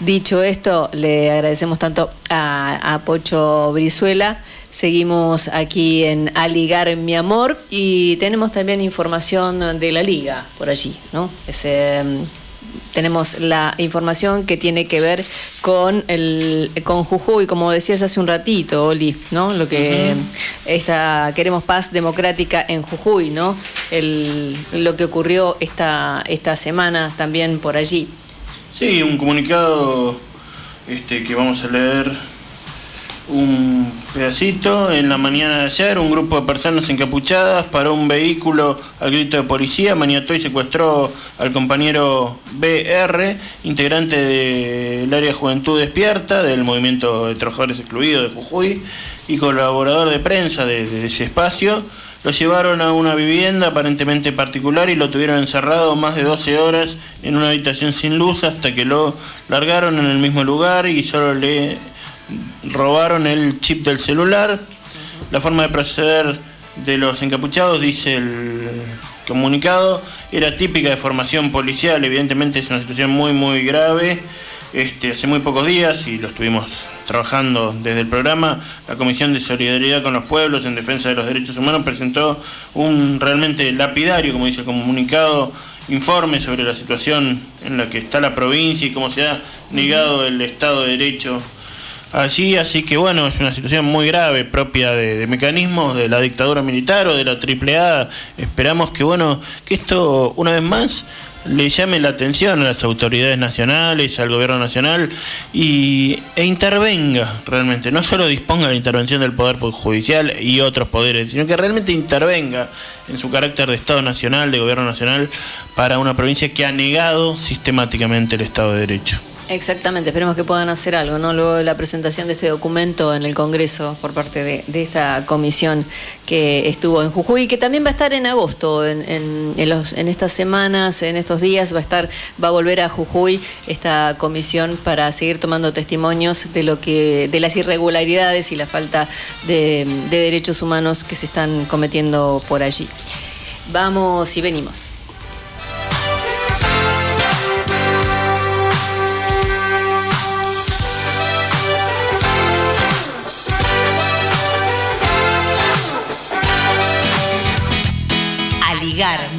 Dicho esto, le agradecemos tanto a, Pocho Brizuela. Seguimos aquí en Aligar mi amor y tenemos también información de la liga por allí, ¿no? Ese, tenemos la información que tiene que ver con el con Jujuy, como decías hace un ratito, Oli, ¿no? Lo que esta queremos paz democrática en Jujuy, ¿no? El, lo que ocurrió esta esta semana también por allí. Sí, un comunicado este que vamos a leer un pedacito. En la mañana de ayer, un grupo de personas encapuchadas paró un vehículo al grito de policía, maniató y secuestró al compañero BR, integrante del área Juventud Despierta, del movimiento de trabajadores excluidos de Jujuy y colaborador de prensa de, ese espacio. Lo llevaron a una vivienda aparentemente particular y lo tuvieron encerrado más de 12 horas en una habitación sin luz hasta que lo largaron en el mismo lugar y solo le robaron el chip del celular. La forma de proceder de los encapuchados, dice el comunicado, era típica de formación policial, evidentemente es una situación muy muy grave. Este, hace muy pocos días, y lo estuvimos trabajando desde el programa, la Comisión de Solidaridad con los Pueblos en Defensa de los Derechos Humanos presentó un realmente lapidario, como dice el comunicado, informe sobre la situación en la que está la provincia y cómo se ha negado el Estado de Derecho allí, así que bueno, es una situación muy grave, propia de, mecanismos de la dictadura militar o de la AAA. Esperamos que bueno, que esto una vez más le llame la atención a las autoridades nacionales, al gobierno nacional y, e intervenga realmente, no solo disponga la intervención del Poder Judicial y otros poderes, sino que realmente intervenga en su carácter de Estado nacional, de gobierno nacional, para una provincia que ha negado sistemáticamente el Estado de Derecho. Exactamente, esperemos que puedan hacer algo, ¿no? Luego de la presentación de este documento en el Congreso por parte de, esta comisión que estuvo en Jujuy, que también va a estar en agosto, en, en, los, en estas semanas, en estos días, va a estar, va a volver a Jujuy esta comisión para seguir tomando testimonios de lo que, de las irregularidades y la falta de derechos humanos que se están cometiendo por allí. Vamos y venimos.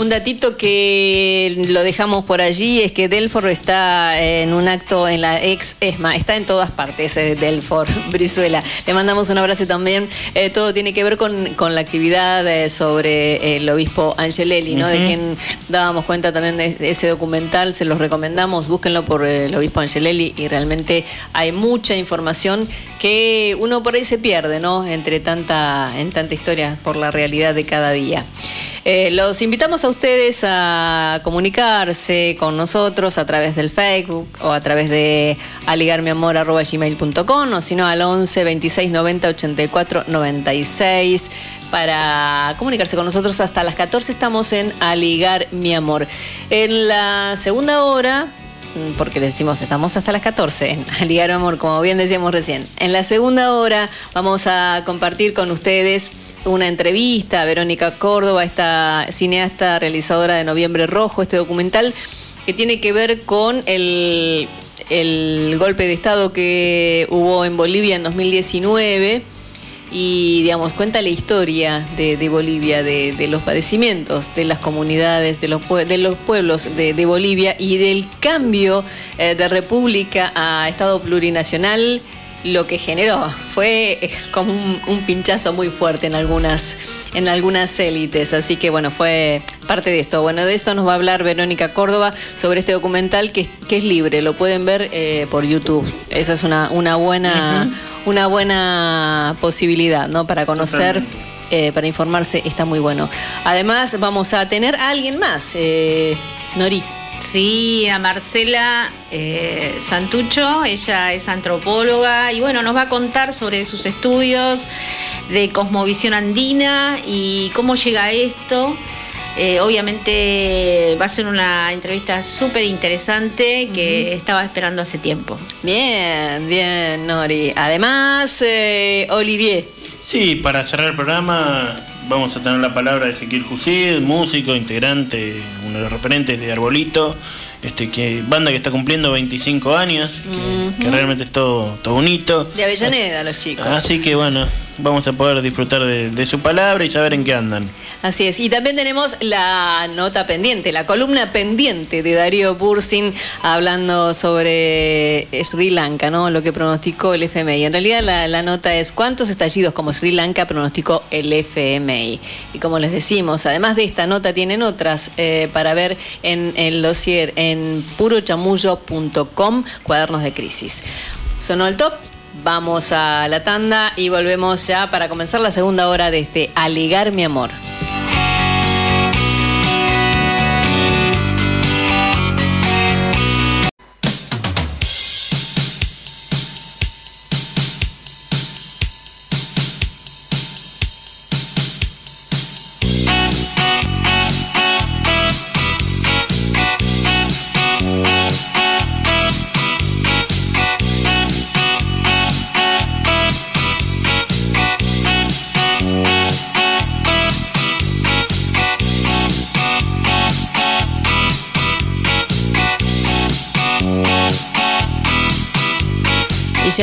Un datito que lo dejamos por allí es que Delfor está en un acto en la ex ESMA, está en todas partes eh, Delfor, [laughs] Brizuela. Le mandamos un abrazo también. Eh, todo tiene que ver con, la actividad eh, sobre el obispo Angelelli, ¿no? De quien dábamos cuenta también de ese documental, se los recomendamos, búsquenlo por el obispo Angelelli y realmente hay mucha información que uno por ahí se pierde, ¿no? Entre tanta, en tanta historia por la realidad de cada día. Eh, los invitamos a ustedes a comunicarse con nosotros a través del Facebook o a través de aligarmiamor.gmail.com o si no al 11 26 90 84 96 para comunicarse con nosotros hasta las 14 estamos en Aligar mi amor. En la segunda hora porque le decimos estamos hasta las 14 en [laughs] Aligar amor, como bien decíamos recién. En la segunda hora vamos a compartir con ustedes una entrevista a Verónica Córdoba, esta cineasta realizadora de Noviembre Rojo, este documental que tiene que ver con el, golpe de Estado que hubo en Bolivia en 2019 y digamos cuenta la historia de, de Bolivia, de, los padecimientos de las comunidades, de los, de los pueblos de, de Bolivia y del cambio eh, de república a Estado plurinacional, lo que generó fue como un, un pinchazo muy fuerte en algunas en algunas élites, así que bueno, fue parte de esto. Bueno, de esto nos va a hablar Verónica Córdoba sobre este documental que, es- que es libre, lo pueden ver eh, por YouTube. Esa es una, una buena una buena posibilidad, ¿no? Para conocer, eh, para informarse, está muy bueno. Además, vamos a tener a alguien más, eh, Nori. Sí, a Marcela eh, Santucho, ella es antropóloga y bueno, nos va a contar sobre sus estudios de cosmovisión andina y cómo llega a esto. Eh, obviamente va a ser una entrevista súper interesante que estaba esperando hace tiempo. Bien, bien, Nori. Además, eh, Olivier. Sí, para cerrar el programa vamos a tener la palabra de Ezequiel Jusid, músico, integrante, uno de los referentes de Arbolito, este que banda que está cumpliendo 25 años, que, que realmente es todo, todo bonito. De Avellaneda, los chicos. Así que bueno, vamos a poder disfrutar de, de su palabra y saber en qué andan. Así es. Y también tenemos la nota pendiente, la columna pendiente de Darío Bursin hablando sobre Sri Lanka, ¿no? Lo que pronosticó el FMI. En realidad la, la nota es cuántos estallidos como Sri Lanka pronosticó el FMI. Y como les decimos, además de esta nota tienen otras eh, para ver en el dossier en purochamullo.com, cuadernos de crisis. Sonó el top. Vamos a la tanda y volvemos ya para comenzar la segunda hora de este Aligar mi amor.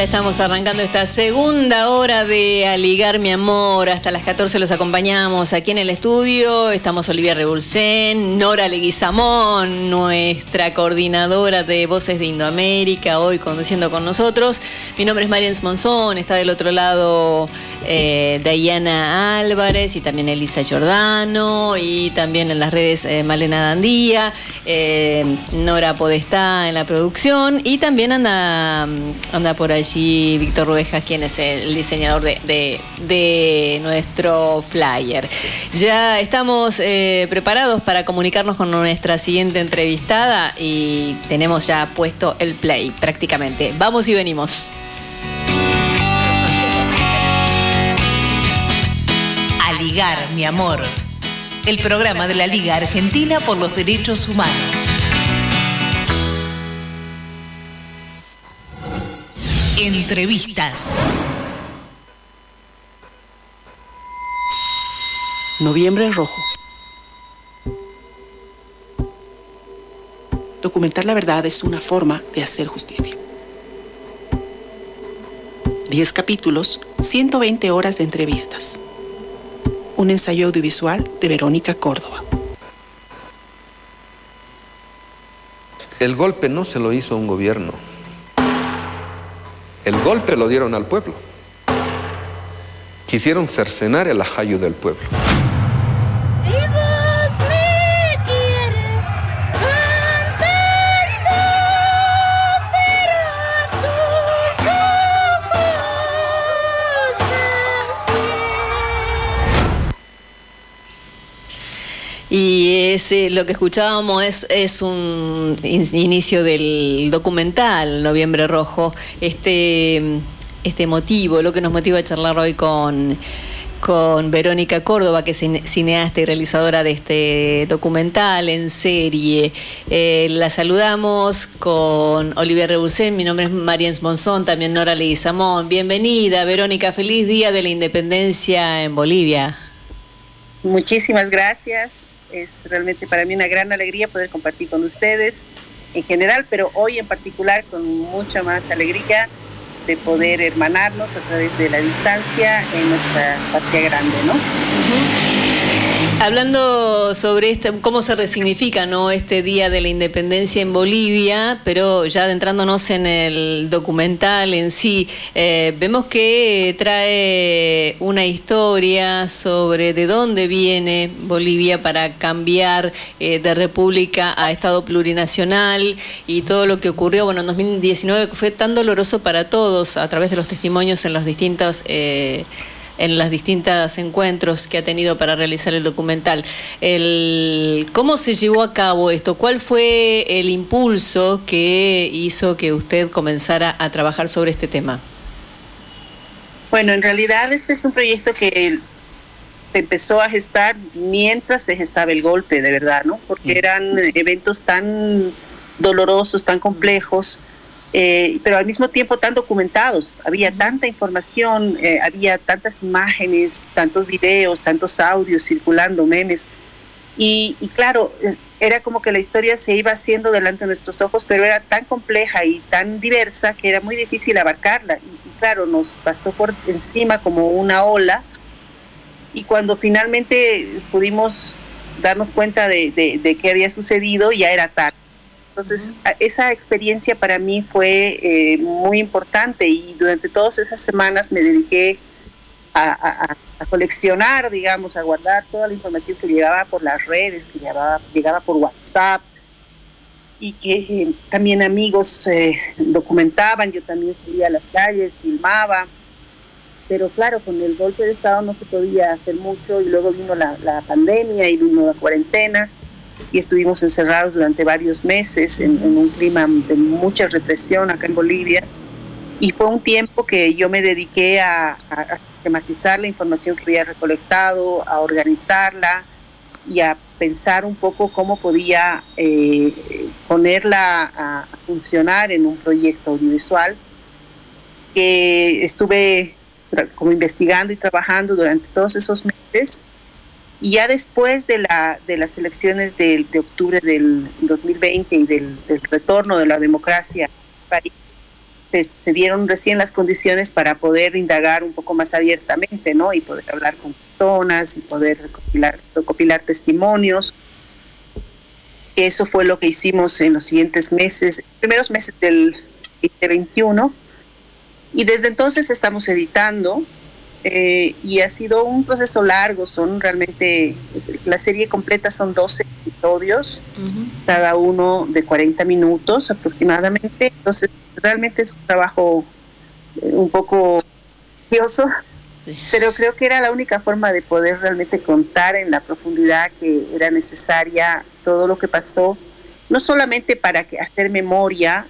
Estamos arrancando esta segunda hora de Aligar mi amor. Hasta las 14 los acompañamos aquí en el estudio. Estamos Olivia Rebursen, Nora Leguizamón, nuestra coordinadora de Voces de Indoamérica, hoy conduciendo con nosotros. Mi nombre es Marian Monzón, está del otro lado eh, Diana Álvarez y también Elisa Giordano y también en las redes eh, Malena Dandía, eh, Nora Podestá en la producción y también anda, anda por allí Víctor Ruejas, quien es el diseñador de, de- nuestro flyer. Ya estamos eh, preparados para comunicarnos con nuestra siguiente entrevistada y tenemos ya puesto el play prácticamente. Vamos y venimos. Mi amor. El programa de la Liga Argentina por los Derechos Humanos. Entrevistas. Noviembre Rojo. Documentar la verdad es una forma de hacer justicia. 10 capítulos, 120 horas de entrevistas. Un ensayo audiovisual de Verónica Córdoba. El golpe no se lo hizo un gobierno. El golpe lo dieron al pueblo. Quisieron cercenar el ajayo del pueblo. Y ese, lo que escuchábamos es, es un in- inicio del documental Noviembre Rojo, este, este motivo, lo que nos motiva a charlar hoy con, con Verónica Córdoba, que es cine- cineasta y realizadora de este documental en serie. Eh, la saludamos con Olivia Rebusén, mi nombre es Mariens Monzón, también Nora Leguizamón. Bienvenida, Verónica, feliz día de la independencia en Bolivia. Muchísimas gracias. Es realmente para mí una gran alegría poder compartir con ustedes en general, pero hoy en particular con mucha más alegría de poder hermanarnos a través de la distancia en nuestra patria grande, ¿no? Hablando sobre este, cómo se resignifica ¿no? este Día de la Independencia en Bolivia, pero ya adentrándonos en el documental en sí, eh, vemos que trae una historia sobre de dónde viene Bolivia para cambiar eh, de república a Estado plurinacional y todo lo que ocurrió bueno, en 2019 que fue tan doloroso para todos a través de los testimonios en los distintos... Eh, en los distintos encuentros que ha tenido para realizar el documental. El, ¿Cómo se llevó a cabo esto? ¿Cuál fue el impulso que hizo que usted comenzara a trabajar sobre este tema? Bueno, en realidad este es un proyecto que se empezó a gestar mientras se gestaba el golpe, de verdad, ¿no? Porque eran eventos tan dolorosos, tan complejos, eh, pero al mismo tiempo tan documentados. Había tanta información, eh, había tantas imágenes, tantos videos, tantos audios circulando, memes. Y, y, claro, eh, era como que la historia se iba haciendo delante de nuestros ojos, pero era tan compleja y tan diversa que era muy difícil abarcarla. Y, y claro, nos pasó por encima como una ola. Y cuando finalmente pudimos darnos cuenta de, de, de qué había sucedido, ya era tarde. Entonces, esa experiencia para mí fue eh, muy importante y durante todas esas semanas me dediqué a, a, a, coleccionar, digamos, a guardar toda la información que llegaba por las redes, que llegaba, llegaba por WhatsApp y que eh, también amigos eh, documentaban, yo también salía a las calles, filmaba, pero claro, con el golpe de Estado no se podía hacer mucho y luego vino la, la pandemia y vino la cuarentena y estuvimos encerrados durante varios meses en, en, un clima de mucha represión acá en Bolivia. Y fue un tiempo que yo me dediqué a, a sistematizar la información que había recolectado, a organizarla y a pensar un poco cómo podía eh, ponerla a funcionar en un proyecto audiovisual que estuve como investigando y trabajando durante todos esos meses y ya después de, la, de las elecciones de, de octubre del 2020 y del, del, retorno de la democracia se, se, dieron recién las condiciones para poder indagar un poco más abiertamente, ¿no? Y poder hablar con personas y poder recopilar, recopilar testimonios. Eso fue lo que hicimos en los siguientes meses, primeros meses del 2021. Y desde entonces estamos editando eh, y ha sido un proceso largo, son realmente, la serie completa son 12 episodios, uh -huh. cada uno de 40 minutos aproximadamente, entonces realmente es un trabajo eh, un poco sí. pero creo que era la única forma de poder realmente contar en la profundidad que era necesaria todo lo que pasó, no solamente para que, hacer memoria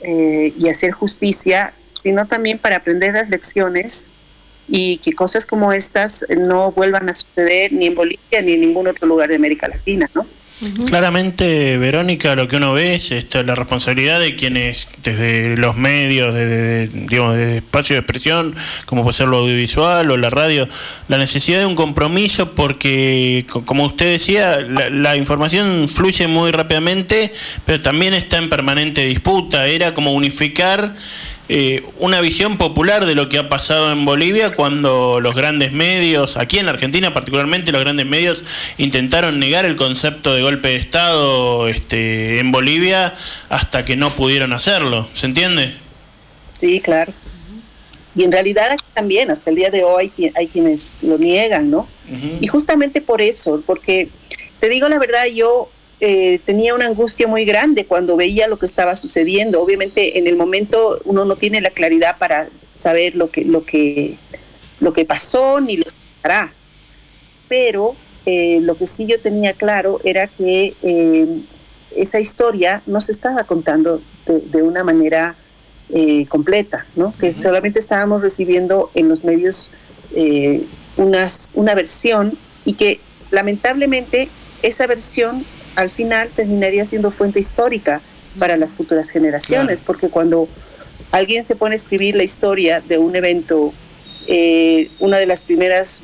eh, y hacer justicia, sino también para aprender las lecciones y que cosas como estas no vuelvan a suceder ni en Bolivia ni en ningún otro lugar de América Latina, ¿no? Uh -huh. Claramente, Verónica, lo que uno ve es esto, la responsabilidad de quienes desde los medios, desde, digamos, desde espacio de expresión, como puede ser lo audiovisual o la radio, la necesidad de un compromiso porque, como usted decía, la, la información fluye muy rápidamente, pero también está en permanente disputa. Era como unificar eh, una visión popular de lo que ha pasado en Bolivia cuando los grandes medios, aquí en la Argentina particularmente, los grandes medios intentaron negar el concepto de golpe de Estado este, en Bolivia hasta que no pudieron hacerlo. ¿Se entiende? Sí, claro. Y en realidad aquí también, hasta el día de hoy, hay quienes lo niegan, ¿no? Uh -huh. Y justamente por eso, porque te digo la verdad, yo eh, tenía una angustia muy grande cuando veía lo que estaba sucediendo. Obviamente en el momento uno no tiene la claridad para saber lo que, lo que, lo que pasó ni lo que hará. Pero eh, lo que sí yo tenía claro era que eh, esa historia no se estaba contando de, de una manera eh, completa, ¿no? que uh -huh. solamente estábamos recibiendo en los medios unas, una versión y que lamentablemente esa versión al final terminaría siendo fuente histórica para las futuras generaciones, claro. porque cuando alguien se pone a escribir la historia de un evento, eh, una de las primeras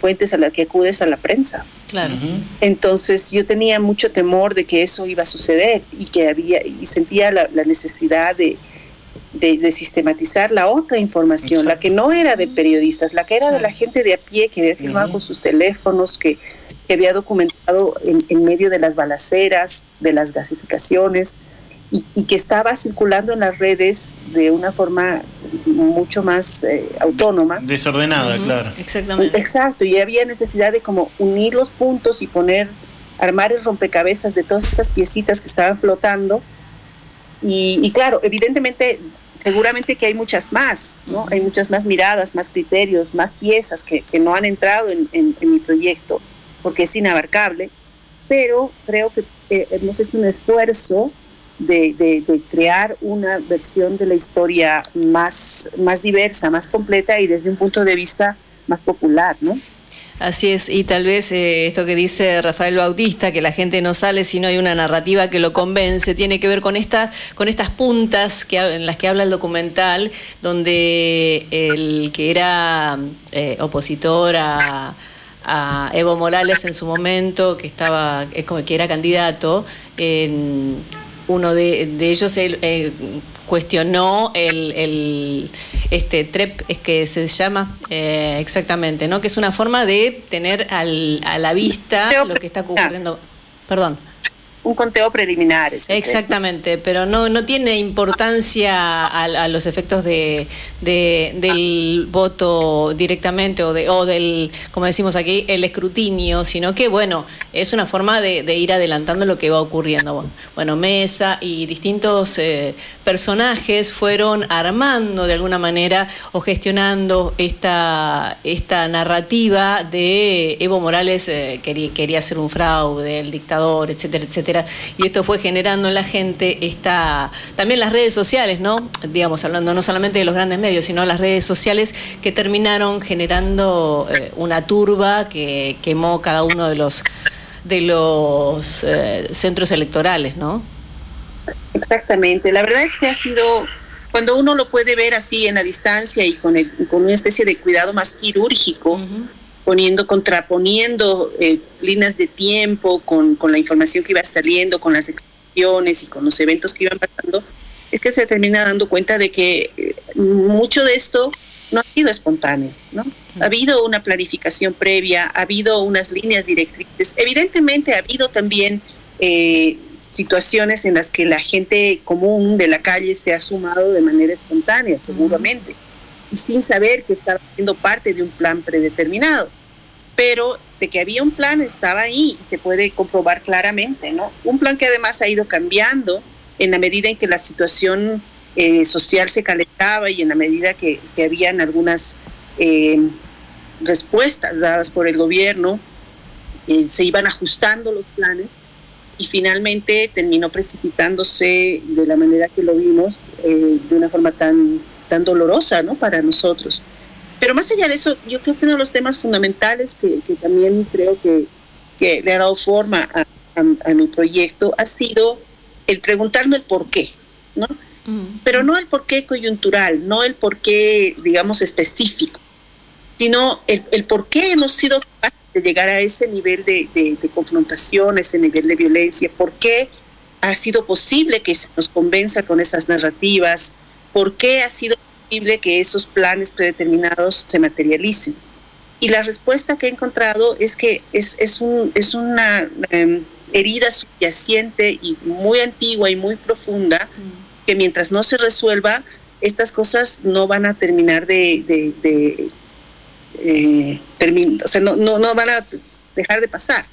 fuentes a la que acudes a la prensa. Claro. Uh -huh. Entonces yo tenía mucho temor de que eso iba a suceder y que había y sentía la, la necesidad de, de, de sistematizar la otra información, la que no era de periodistas, la que era de la gente de a pie que había firmado con sus teléfonos, que, que había documentado en, en medio de las balaceras, de las gasificaciones, y, y que estaba circulando en las redes de una forma mucho más eh, autónoma. Desordenada, claro. Exactamente. Exacto, y había necesidad de como unir los puntos y poner, armar el rompecabezas de todas estas piecitas que estaban flotando. Y, y claro, evidentemente, seguramente que hay muchas más, ¿no? Hay muchas más miradas, más criterios, más piezas que, que no han entrado en, en- en mi proyecto, porque es inabarcable, pero creo que eh, hemos hecho un esfuerzo de, de- de crear una versión de la historia más, más diversa, más completa y desde un punto de vista más popular, ¿no? Así es, y tal vez eh, esto que dice Rafael Bautista, que la gente no sale si no hay una narrativa que lo convence, tiene que ver con, esta, con estas puntas en las que habla el documental, donde el que era eh, opositor a, Evo Morales en su momento, que estaba, que era candidato, uno de, ellos eh, cuestionó el, el- este TREP es que se llama eh, exactamente, ¿no? Que es una forma de tener al, a la vista lo que está ocurriendo. Perdón. Un conteo preliminar. Exactamente, pero no, no tiene importancia a, los efectos de, de- del voto directamente o, de, o del, como decimos aquí, el escrutinio, sino que, bueno, es una forma de, de ir adelantando lo que va ocurriendo. Bueno, Mesa y distintos eh, personajes fueron armando de alguna manera o gestionando esta, esta narrativa de Evo Morales eh, quería, quería hacer un fraude, el dictador, etcétera, etcétera. Y esto fue generando en la gente esta, también las redes sociales, ¿no? Digamos, hablando no solamente de los grandes medios, sino las redes sociales que terminaron generando eh, una turba que quemó cada uno de los de los eh, centros electorales, ¿no? Exactamente. La verdad es que ha sido, cuando uno lo puede ver así en la distancia y con, el- con una especie de cuidado más quirúrgico, poniendo, contraponiendo eh, líneas de tiempo con, con la información que iba saliendo, con las declaraciones y con los eventos que iban pasando, es que se termina dando cuenta de que eh, mucho de esto no ha sido espontáneo, ¿no? Ha habido una planificación previa, ha habido unas líneas directrices. Evidentemente ha habido también eh, situaciones en las que la gente común de la calle se ha sumado de manera espontánea, seguramente, y sin saber que estaba siendo parte de un plan predeterminado. Pero de que había un plan estaba ahí y se puede comprobar claramente, ¿no? Un plan que además ha ido cambiando en la medida en que la situación eh, social se calentaba y en la medida que, que habían algunas eh, respuestas dadas por el gobierno, eh, se iban ajustando los planes y finalmente terminó precipitándose de la manera que lo vimos, eh, de una forma tan, tan dolorosa ¿no? para nosotros. Pero más allá de eso, yo creo que uno de los temas fundamentales que, que también creo que, que le ha dado forma a, a- a mi proyecto ha sido el preguntarme el por qué, ¿no? Pero no el por qué coyuntural, no el por qué, digamos, específico, sino el, el por qué hemos sido capaces de llegar a ese nivel de, de, de confrontación, ese nivel de violencia, por qué ha sido posible que se nos convenza con esas narrativas, por qué ha sido posible que esos planes predeterminados se materialicen. Y la respuesta que he encontrado es que es, es, un, es una em, herida subyacente y muy antigua y muy profunda, que mientras no se resuelva, estas cosas no van a terminar de, de, de, eh, termin- o sea, no, no, no van a dejar de pasar.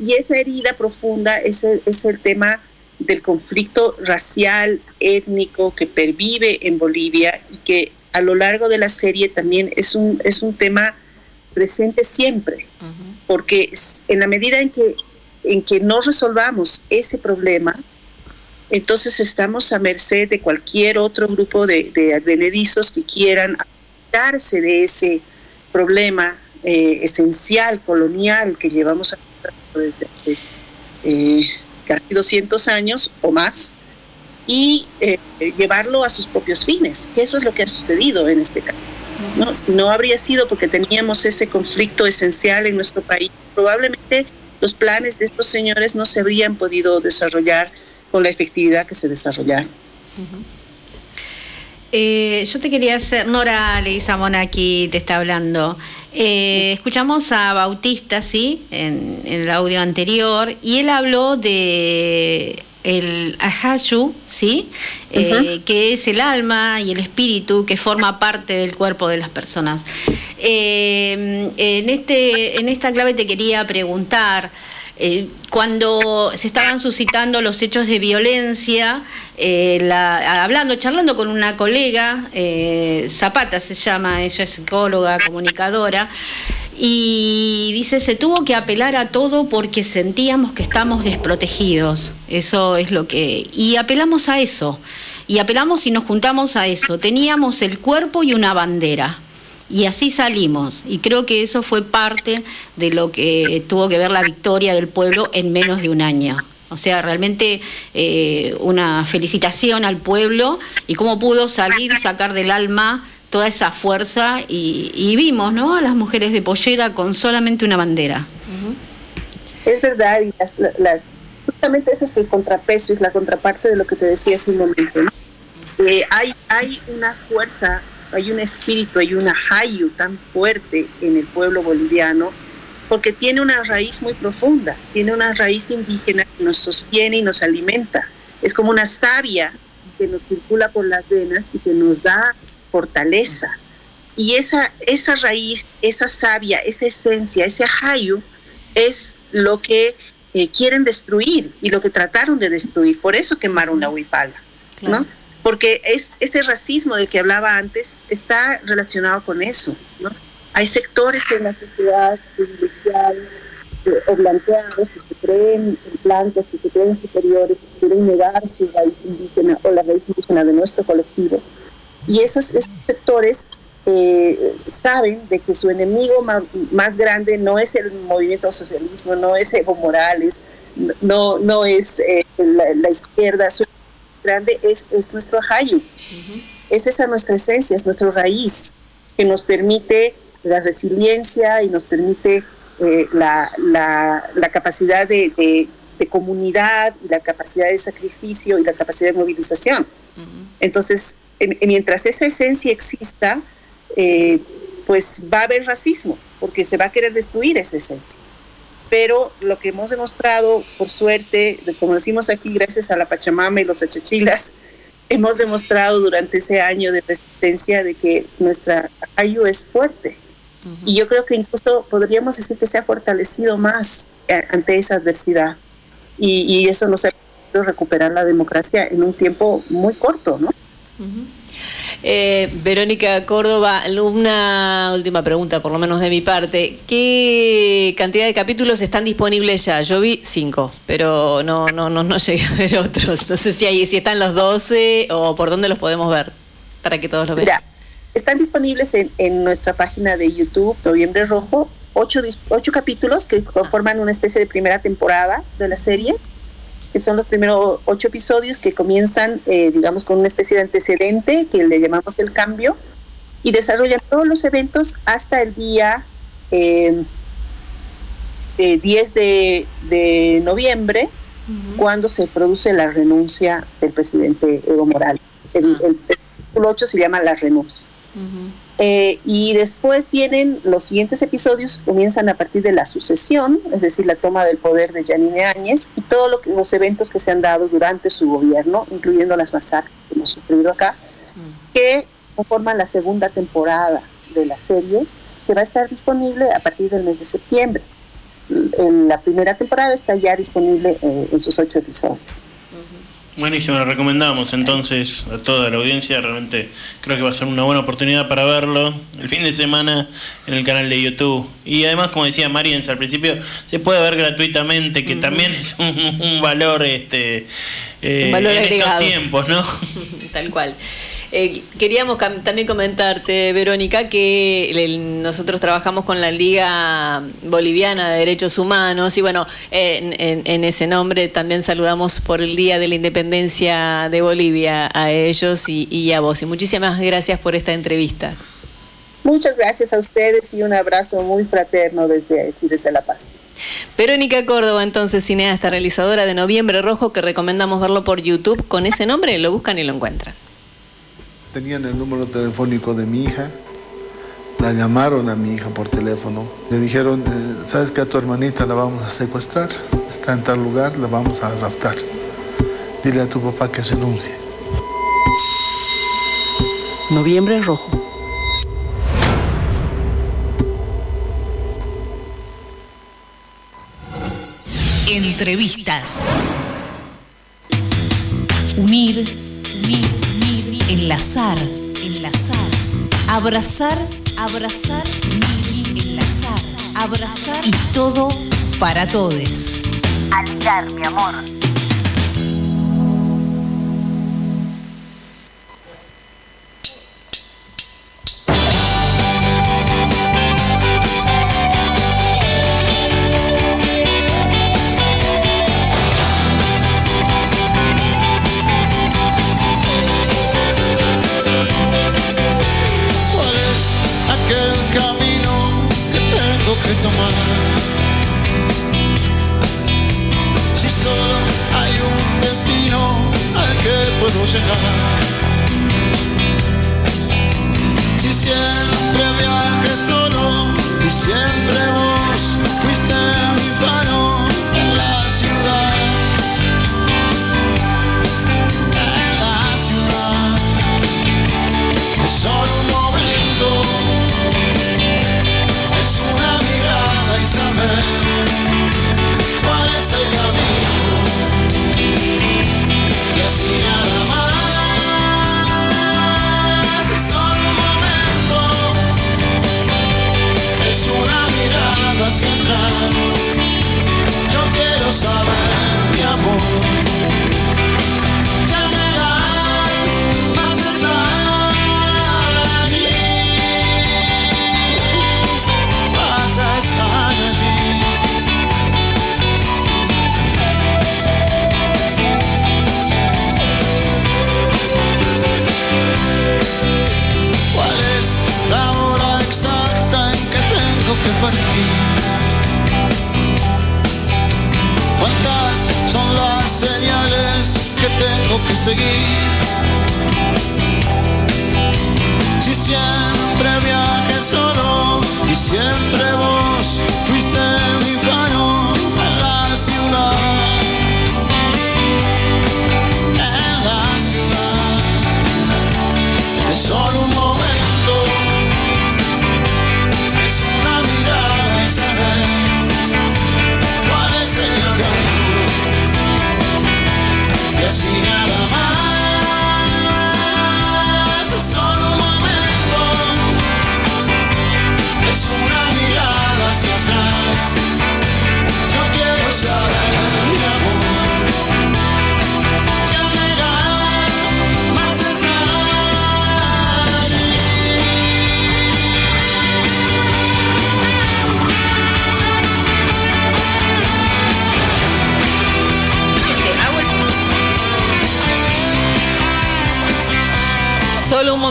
Y esa herida profunda es el, es el tema del conflicto racial, étnico que pervive en Bolivia y que a lo largo de la serie también es un, es un tema presente siempre, porque en la medida en que, en que no resolvamos ese problema, entonces estamos a merced de cualquier otro grupo de, de advenedizos que quieran quitarse de ese problema eh, esencial, colonial, que llevamos arrastrando desde hace eh, casi 200 años o más, y eh, llevarlo a sus propios fines, que eso es lo que ha sucedido en este caso. ¿no? Si no habría sido porque teníamos ese conflicto esencial en nuestro país, probablemente los planes de estos señores no se habrían podido desarrollar con la efectividad que se desarrollaron. Eh, yo te quería hacer, Nora Leguizamón aquí te está hablando. Eh, escuchamos a Bautista, ¿sí? En, en el audio anterior, y él habló de el Ahashu, ¿sí? Eh, que es el alma y el espíritu que forma parte del cuerpo de las personas. Eh, en, este, en esta clave te quería preguntar, eh, cuando se estaban suscitando los hechos de violencia, eh, la- hablando, charlando con una colega, eh, Zapata se llama, ella es psicóloga, comunicadora, y dice, se tuvo que apelar a todo porque sentíamos que estamos desprotegidos. Eso es lo que... Y apelamos a eso. Y apelamos y nos juntamos a eso. Teníamos el cuerpo y una bandera. Y así salimos. Y creo que eso fue parte de lo que tuvo que ver la victoria del pueblo en menos de un año. O sea, realmente eh, una felicitación al pueblo y cómo pudo salir, sacar del alma toda esa fuerza y, vimos, ¿no? A las mujeres de pollera con solamente una bandera. Es verdad, y las- la- la- justamente ese es el contrapeso, es la contraparte de lo que te decía hace un momento. Eh, hay, hay una fuerza, hay un espíritu, hay una hayu tan fuerte en el pueblo boliviano, porque tiene una raíz muy profunda, tiene una raíz indígena que nos sostiene y nos alimenta. Es como una savia que nos circula por las venas y que nos da fortaleza. Y esa, esa raíz, esa savia, esa esencia, ese hayu, es lo que eh, quieren destruir y lo que trataron de destruir. Por eso quemaron la huipala, ¿no? Porque es, ese racismo del que hablaba antes está relacionado con eso, ¿no? Hay sectores en la sociedad privilegiados eh, o blanqueados que se creen blancos, que se creen superiores, que quieren negar su raíz indígena o la raíz indígena de nuestro colectivo. Y esos, esos sectores eh, saben de que su enemigo ma- más, grande no es el movimiento socialismo, no es Evo Morales, no, no es eh, la, la izquierda, su grande es, es nuestro Hayu. Es esa nuestra esencia, es nuestra raíz, que nos permite la resiliencia y nos permite eh, la, la, la capacidad de, de- de comunidad y la capacidad de sacrificio y la capacidad de movilización. Entonces, mientras esa esencia exista, eh, pues va a haber racismo, porque se va a querer destruir esa esencia. Pero lo que hemos demostrado, por suerte, como decimos aquí, gracias a la Pachamama y los achachilas, [laughs] hemos demostrado durante ese año de resistencia de que nuestra Ayu es fuerte. Y yo creo que incluso podríamos decir que se ha fortalecido más eh, ante esa adversidad. Y, y eso nos ha permitido recuperar la democracia en un tiempo muy corto, ¿no? Eh, Verónica Córdoba, una última pregunta, por lo menos de mi parte. ¿Qué cantidad de capítulos están disponibles ya? Yo vi cinco, pero no, no, no, no llegué a ver otros. No sé si, hay, si están los 12 o por dónde los podemos ver para que todos los vean. Están disponibles en, en nuestra página de YouTube, Noviembre Rojo, ocho, ocho capítulos que conforman una especie de primera temporada de la serie, que son los primeros ocho episodios que comienzan, eh, digamos, con una especie de antecedente que le llamamos el cambio, y desarrollan todos los eventos hasta el día eh, eh, 10 de, de noviembre, cuando se produce la renuncia del presidente Evo Morales. El, el, el capítulo 8 se llama La renuncia. Eh, y después vienen los siguientes episodios, comienzan a partir de la sucesión, es decir, la toma del poder de Yanine Áñez y todos lo que- los eventos que se han dado durante su gobierno, incluyendo las masacres que hemos sufrido acá, que conforman la segunda temporada de la serie, que va a estar disponible a partir del mes de septiembre. En la primera temporada está ya disponible eh, en sus ocho episodios. Buenísimo, lo recomendamos entonces a toda la audiencia. Realmente creo que va a ser una buena oportunidad para verlo el fin de semana en el canal de YouTube. Y además, como decía Mariens al principio, se puede ver gratuitamente, que también es un, un valor este eh, Un valor en agregado. estos tiempos, ¿no? [laughs] Tal cual. Eh, queríamos también comentarte, Verónica, que el- nosotros trabajamos con la Liga Boliviana de Derechos Humanos y bueno, en, en- en ese nombre también saludamos por el Día de la Independencia de Bolivia a ellos y, y a vos. Y muchísimas gracias por esta entrevista. Muchas gracias a ustedes y un abrazo muy fraterno desde aquí, desde La Paz. Verónica Córdoba, entonces cineasta, realizadora de Noviembre Rojo, que recomendamos verlo por YouTube con ese nombre, lo buscan y lo encuentran. Tenían el número telefónico de mi hija, la llamaron a mi hija por teléfono, le dijeron, eh, sabes que a tu hermanita la vamos a secuestrar, está en tal lugar, la vamos a raptar. Dile a tu papá que renuncie. Noviembre Rojo. Entrevistas. Unir, enlazar, enlazar, abrazar, abrazar, enlazar, abrazar y todo para todos. Aligar, mi amor.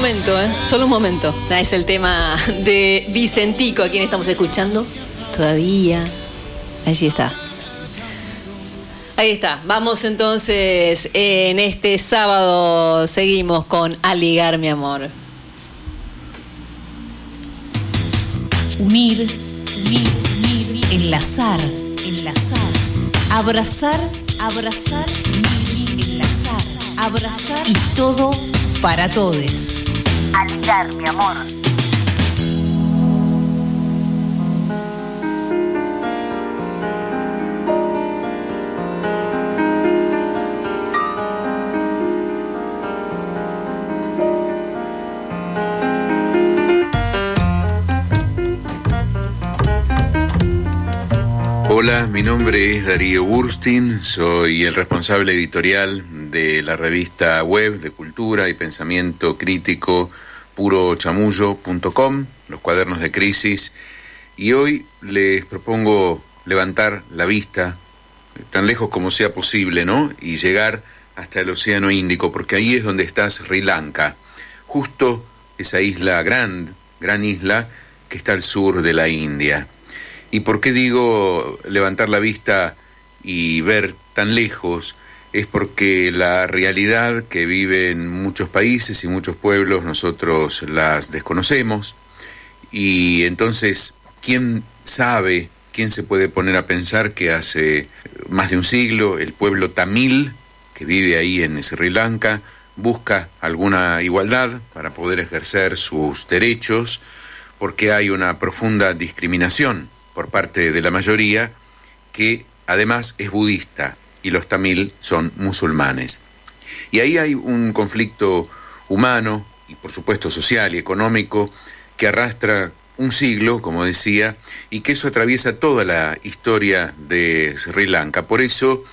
Momento, ¿eh? Solo un momento. Ah, es el tema de Vicentico, a quien estamos escuchando. Todavía. Allí está. Ahí está. Vamos entonces en este sábado. Seguimos con Aligar, mi amor. Unir, unir, unir, enlazar, enlazar, abrazar, abrazar, unir, enlazar, abrazar y todo para todos. Aligar, mi amor. Hola, mi nombre es Darío Burstin, soy el responsable editorial de la revista web de cultura y pensamiento crítico purochamullo.com, los cuadernos de crisis, y hoy les propongo levantar la vista tan lejos como sea posible, ¿no? Y llegar hasta el Océano Índico, porque ahí es donde está Sri Lanka, justo esa isla gran, gran isla que está al sur de la India. ¿Y por qué digo levantar la vista y ver tan lejos? Es porque la realidad que vive en muchos países y muchos pueblos nosotros las desconocemos. Y entonces, ¿quién sabe, quién se puede poner a pensar que hace más de un siglo el pueblo tamil que vive ahí en Sri Lanka busca alguna igualdad para poder ejercer sus derechos porque hay una profunda discriminación por parte de la mayoría que además es budista y los tamil son musulmanes. Y ahí hay un conflicto humano y por supuesto social y económico que arrastra un siglo, como decía, y que eso atraviesa toda la historia de Sri Lanka. Por eso,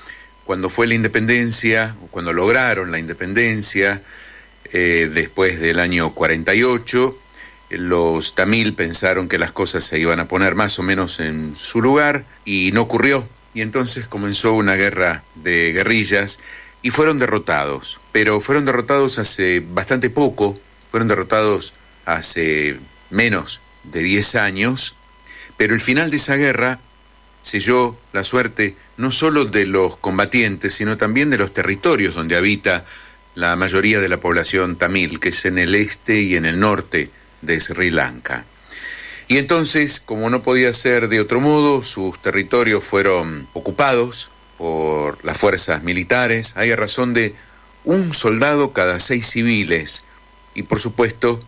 cuando fue la independencia, cuando lograron la independencia, eh, después del año 48, los tamil pensaron que las cosas se iban a poner más o menos en su lugar y no ocurrió. Y entonces comenzó una guerra de guerrillas y fueron derrotados. Pero fueron derrotados hace bastante poco, fueron derrotados hace menos de 10 años, pero el final de esa guerra selló la suerte no solo de los combatientes, sino también de los territorios donde habita la mayoría de la población tamil, que es en el este y en el norte de Sri Lanka. Y entonces, como no podía ser de otro modo, sus territorios fueron ocupados por las fuerzas militares. Hay a razón de un soldado cada seis civiles. Y por supuesto,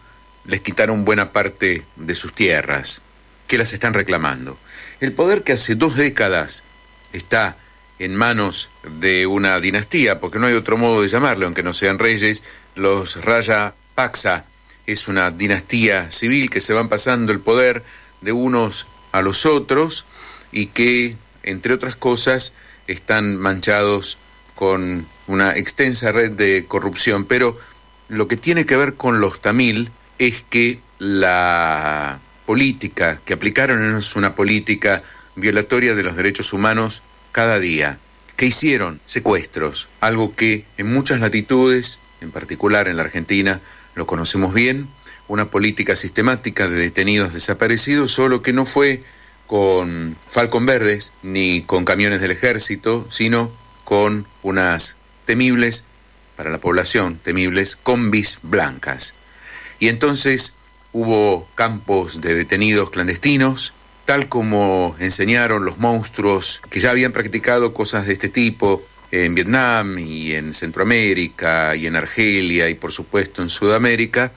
les quitaron buena parte de sus tierras, que las están reclamando. El poder que hace dos décadas está en manos de una dinastía, porque no hay otro modo de llamarlo, aunque no sean reyes, los Raya Paxa, es una dinastía civil que se van pasando el poder de unos a los otros y que, entre otras cosas, están manchados con una extensa red de corrupción. Pero lo que tiene que ver con los tamil es que la política que aplicaron es una política violatoria de los derechos humanos cada día. que hicieron? Secuestros, algo que en muchas latitudes, en particular en la Argentina, lo conocemos bien, una política sistemática de detenidos desaparecidos, solo que no fue con Falcon Verdes ni con camiones del ejército, sino con unas temibles, para la población, temibles combis blancas. Y entonces hubo campos de detenidos clandestinos, tal como enseñaron los monstruos que ya habían practicado cosas de este tipo en Vietnam y en Centroamérica y en Argelia y por supuesto en Sudamérica,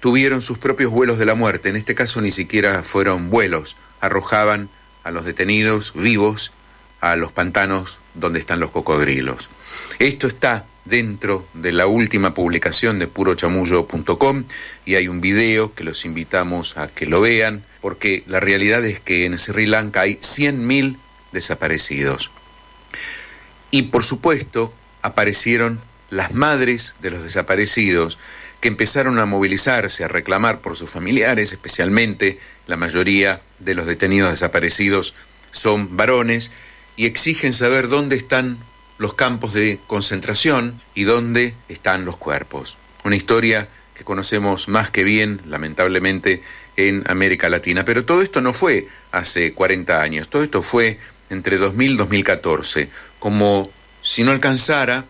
tuvieron sus propios vuelos de la muerte. En este caso ni siquiera fueron vuelos, arrojaban a los detenidos vivos a los pantanos donde están los cocodrilos. Esto está dentro de la última publicación de purochamullo.com y hay un video que los invitamos a que lo vean porque la realidad es que en Sri Lanka hay 100.000 desaparecidos. Y por supuesto aparecieron las madres de los desaparecidos que empezaron a movilizarse, a reclamar por sus familiares, especialmente la mayoría de los detenidos desaparecidos son varones, y exigen saber dónde están los campos de concentración y dónde están los cuerpos. Una historia que conocemos más que bien, lamentablemente, en América Latina. Pero todo esto no fue hace 40 años, todo esto fue entre 2000 y 2014, como si no alcanzara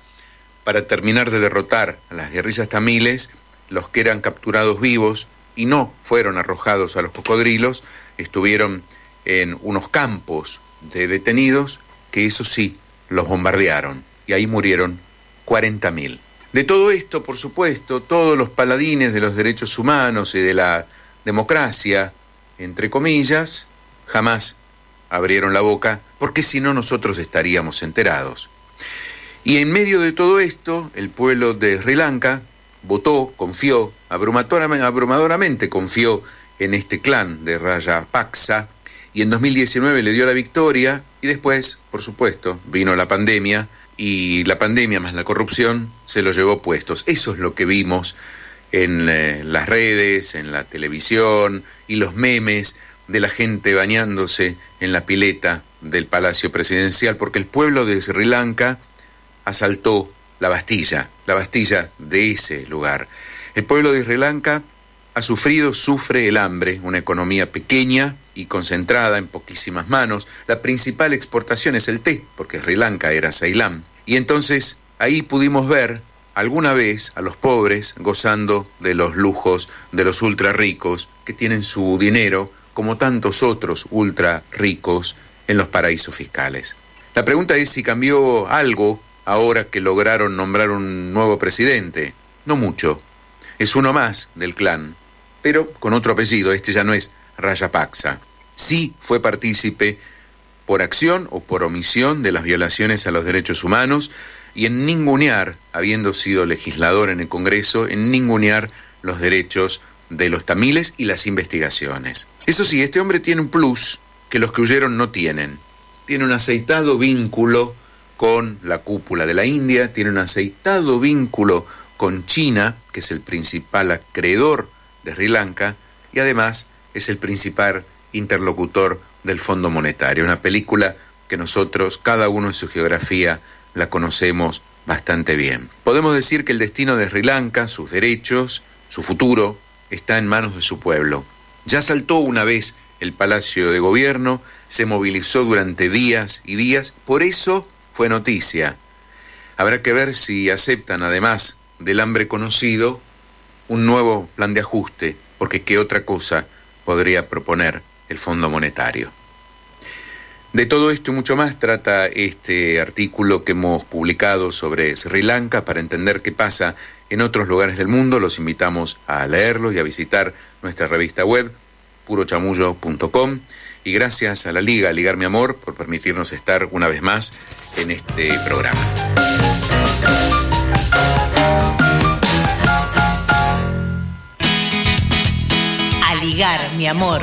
para terminar de derrotar a las guerrillas tamiles, los que eran capturados vivos y no fueron arrojados a los cocodrilos, estuvieron en unos campos de detenidos que eso sí los bombardearon y ahí murieron 40.000. De todo esto, por supuesto, todos los paladines de los derechos humanos y de la democracia, entre comillas, jamás abrieron la boca, porque si no nosotros estaríamos enterados. Y en medio de todo esto, el pueblo de Sri Lanka votó, confió, abrumadoramente confió en este clan de Rajapaksa, y en 2019 le dio la victoria y después, por supuesto, vino la pandemia y la pandemia más la corrupción se lo llevó puestos. Eso es lo que vimos en eh, las redes, en la televisión y los memes de la gente bañándose en la pileta del Palacio Presidencial, porque el pueblo de Sri Lanka asaltó la Bastilla, la Bastilla de ese lugar. El pueblo de Sri Lanka ha sufrido, sufre el hambre, una economía pequeña y concentrada en poquísimas manos. La principal exportación es el té, porque Sri Lanka era Ceilán. Y entonces ahí pudimos ver alguna vez a los pobres gozando de los lujos de los ultra ricos que tienen su dinero, como tantos otros ultra ricos, en los paraísos fiscales. La pregunta es si cambió algo ahora que lograron nombrar un nuevo presidente. No mucho. Es uno más del clan, pero con otro apellido. Este ya no es Rayapaksa. Sí fue partícipe por acción o por omisión de las violaciones a los derechos humanos y en ningunear, habiendo sido legislador en el Congreso, en ningunear los derechos de los tamiles y las investigaciones. Eso sí, este hombre tiene un plus que los que huyeron no tienen. Tiene un aceitado vínculo con la cúpula de la India, tiene un aceitado vínculo con China, que es el principal acreedor de Sri Lanka, y además es el principal interlocutor del Fondo Monetario. Una película que nosotros, cada uno en su geografía, la conocemos bastante bien. Podemos decir que el destino de Sri Lanka, sus derechos, su futuro, está en manos de su pueblo. Ya saltó una vez el Palacio de Gobierno, se movilizó durante días y días, por eso fue noticia. Habrá que ver si aceptan, además del hambre conocido, un nuevo plan de ajuste, porque qué otra cosa podría proponer el Fondo Monetario. De todo esto y mucho más trata este artículo que hemos publicado sobre Sri Lanka para entender qué pasa en otros lugares del mundo. Los invitamos a leerlo y a visitar nuestra revista web purochamullo.com y gracias a la Liga Ligar Mi Amor por permitirnos estar una vez más en este programa. A mi amor.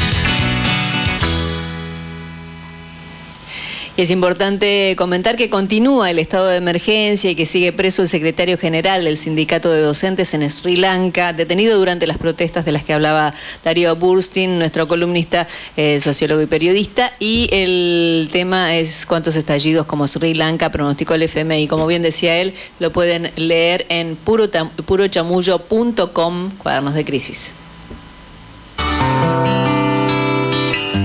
Es importante comentar que continúa el estado de emergencia y que sigue preso el secretario general del sindicato de docentes en Sri Lanka, detenido durante las protestas de las que hablaba Darío Burstin, nuestro columnista, eh, sociólogo y periodista. Y el tema es cuántos estallidos como Sri Lanka pronosticó el FMI. Como bien decía él, lo pueden leer en purochamullo.com, cuadernos de crisis.